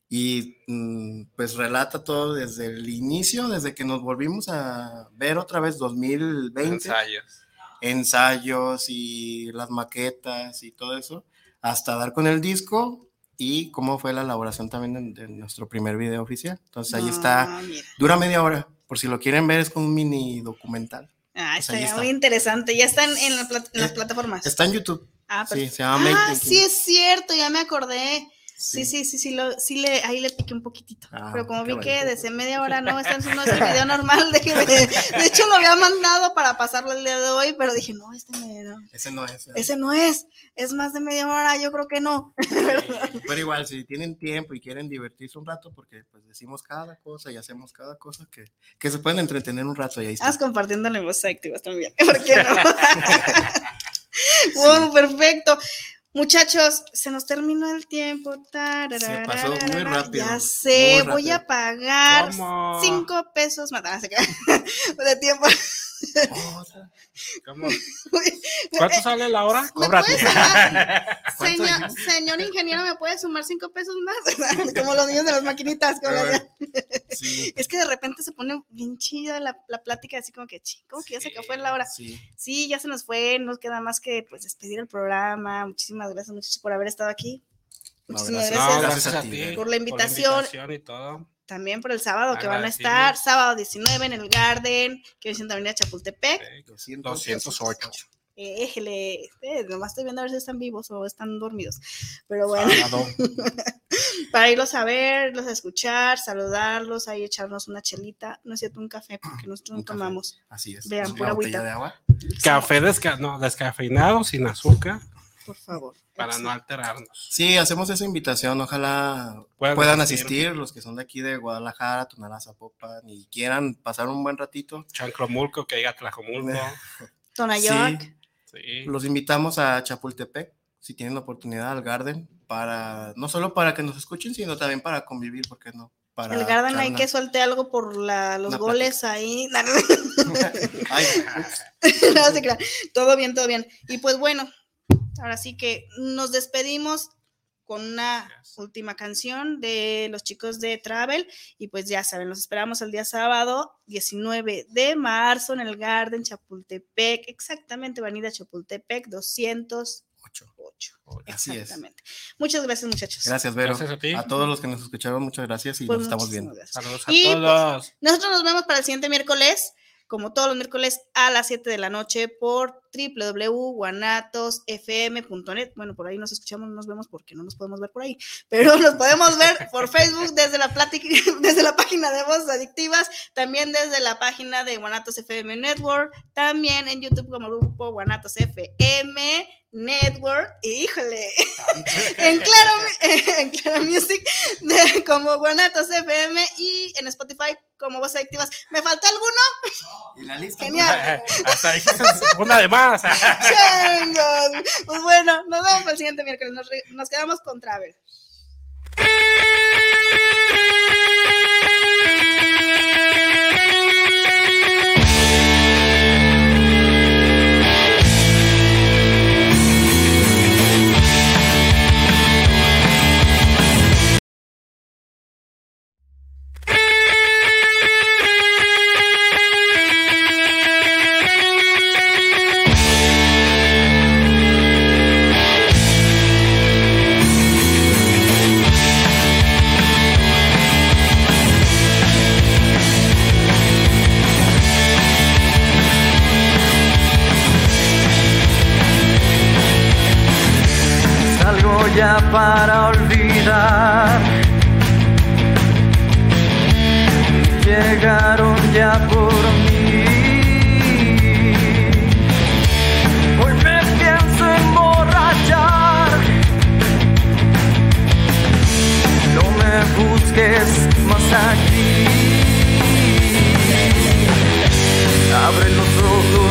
[SPEAKER 3] Y mm, pues relata todo desde el inicio, desde que nos volvimos a ver otra vez 2020.
[SPEAKER 4] ensayos.
[SPEAKER 3] ensayos y las maquetas y todo eso, hasta dar con el disco y cómo fue la elaboración también de, de nuestro primer video oficial. Entonces ahí
[SPEAKER 2] no,
[SPEAKER 3] está,
[SPEAKER 2] mira.
[SPEAKER 3] dura media hora, por si lo quieren ver, es como un mini documental.
[SPEAKER 2] Ah,
[SPEAKER 3] Pues
[SPEAKER 2] está
[SPEAKER 3] está.
[SPEAKER 2] muy interesante. Ya están en, la plat- en las
[SPEAKER 3] Eh,
[SPEAKER 2] plataformas.
[SPEAKER 3] Está en YouTube.
[SPEAKER 2] ah,
[SPEAKER 3] sí,
[SPEAKER 2] perfecto.
[SPEAKER 3] se llama
[SPEAKER 2] Ah,
[SPEAKER 3] Making.
[SPEAKER 2] sí es cierto, ya me acordé. Sí,
[SPEAKER 3] Sí.
[SPEAKER 2] sí, sí, lo, sí le, ahí le piqué un poquito.
[SPEAKER 3] Ah,
[SPEAKER 2] pero como vi que desde media hora no, este no es el video normal. De, de hecho, lo había mandado para pasarlo el día de hoy, pero dije, no, este me- no,
[SPEAKER 3] Ese no es. ¿eh?
[SPEAKER 2] ese no es. Es más de media hora, yo creo que no.
[SPEAKER 3] Pero igual, si tienen tiempo y quieren divertirse un rato, porque pues decimos cada cosa y hacemos cada cosa que, que se pueden entretener un rato y ahí está.
[SPEAKER 2] Haz compartiendo en voz activas también. ¿Por qué no? wow, perfecto. Muchachos, se nos terminó el tiempo.
[SPEAKER 3] Se pasó muy rápido,
[SPEAKER 2] Ya sé, voy a pagar
[SPEAKER 4] ¿Cómo?
[SPEAKER 2] cinco pesos más. De tiempo.
[SPEAKER 4] ¿Cuánto sale la hora?
[SPEAKER 2] ¿Me
[SPEAKER 4] Cóbrate.
[SPEAKER 2] Señor, ingeniero, ¿me puede sumar cinco pesos más? Como los niños de las maquinitas.
[SPEAKER 3] sí,
[SPEAKER 2] Es que de repente se pone bien chida la, la plática, así como que, chico, que ya se fue la hora.
[SPEAKER 3] sí.
[SPEAKER 2] Sí, ya se nos fue, nos queda más que pues despedir el programa. Muchísimas gracias, muchachos, por haber estado aquí.
[SPEAKER 3] No,
[SPEAKER 2] Muchísimas
[SPEAKER 3] gracias.
[SPEAKER 2] gracias.
[SPEAKER 4] No, gracias a ti
[SPEAKER 3] Gracias
[SPEAKER 2] por la invitación.
[SPEAKER 4] y todo.
[SPEAKER 2] También por el sábado que van a
[SPEAKER 4] Agradecidos.
[SPEAKER 2] estar, sábado 19 en el Garden, que es en Avenida Chapultepec.
[SPEAKER 4] Eh,
[SPEAKER 3] 200,
[SPEAKER 4] 208.
[SPEAKER 2] Éjele, eh, nomás estoy viendo a ver si están vivos o están dormidos. Pero bueno, para irlos a ver, los a escuchar, saludarlos, ahí echarnos una chelita, no es cierto, un café, porque nosotros no tomamos.
[SPEAKER 3] Así es.
[SPEAKER 2] Vean,
[SPEAKER 3] Una
[SPEAKER 2] pura
[SPEAKER 3] botella
[SPEAKER 2] agüita.
[SPEAKER 3] de agua.
[SPEAKER 4] Café desca no, descafeinado, sin azúcar,
[SPEAKER 2] Por favor.
[SPEAKER 4] para no alterarnos.
[SPEAKER 3] Sí, hacemos esa invitación. Ojalá
[SPEAKER 4] Puedan
[SPEAKER 3] puedan,
[SPEAKER 4] asistir.
[SPEAKER 3] asistir. los que son de aquí de Guadalajara, Tonalá, Zapopan y quieran pasar un buen ratito.
[SPEAKER 4] Chancromulco, que diga Tlajomulco.
[SPEAKER 2] Tonayoc.
[SPEAKER 3] Sí,
[SPEAKER 4] Sí.
[SPEAKER 3] los invitamos a Chapultepec, si tienen la oportunidad, al Garden, para no solo para que nos escuchen, sino también para convivir, ¿por qué no? Para
[SPEAKER 2] El Garden hay
[SPEAKER 3] una-
[SPEAKER 2] que suelte algo por la- los goles ahí.
[SPEAKER 3] Ay.
[SPEAKER 2] No se. Todo bien, todo bien. Y pues bueno, ahora sí que nos despedimos con una
[SPEAKER 4] Gracias.
[SPEAKER 2] última canción de los chicos de Travel. Y pues ya saben, los esperamos el día sábado 19 de marzo en el Garden Chapultepec, exactamente, Avenida Chapultepec 208.
[SPEAKER 3] Ocho. Así es.
[SPEAKER 2] Exactamente. Muchas gracias, muchachos.
[SPEAKER 3] Gracias, Vero.
[SPEAKER 4] Gracias a ti.
[SPEAKER 3] todos los que nos escucharon, muchas gracias y
[SPEAKER 2] Pues
[SPEAKER 3] nos estamos viendo.
[SPEAKER 2] gracias.
[SPEAKER 4] Saludos a
[SPEAKER 2] Y, pues,
[SPEAKER 4] todos.
[SPEAKER 2] Nosotros nos vemos para el siguiente miércoles como todos los miércoles a las 7 de la noche por www.guanatosfm.net. Bueno, por ahí nos escuchamos, no nos vemos porque no nos podemos ver por ahí, pero nos podemos ver por Facebook desde la, desde la página de Voces Adictivas, también desde la página de Guanatos FM Network, también en YouTube como grupo Guanatos FM Network, y híjole, en Claro, en Claro Music de, como Guanatos FM y en Spotify como Voces Adictivas. ¿Me faltó alguno?
[SPEAKER 3] Y la lista.
[SPEAKER 2] Genial.
[SPEAKER 4] Hasta una de más.
[SPEAKER 2] Pues bueno, nos vemos el siguiente miércoles. Nos, nos quedamos con Travel.
[SPEAKER 1] Ya para olvidar. Llegaron ya por mí. Hoy me pienso emborrachar. No me busques más aquí. Abre los ojos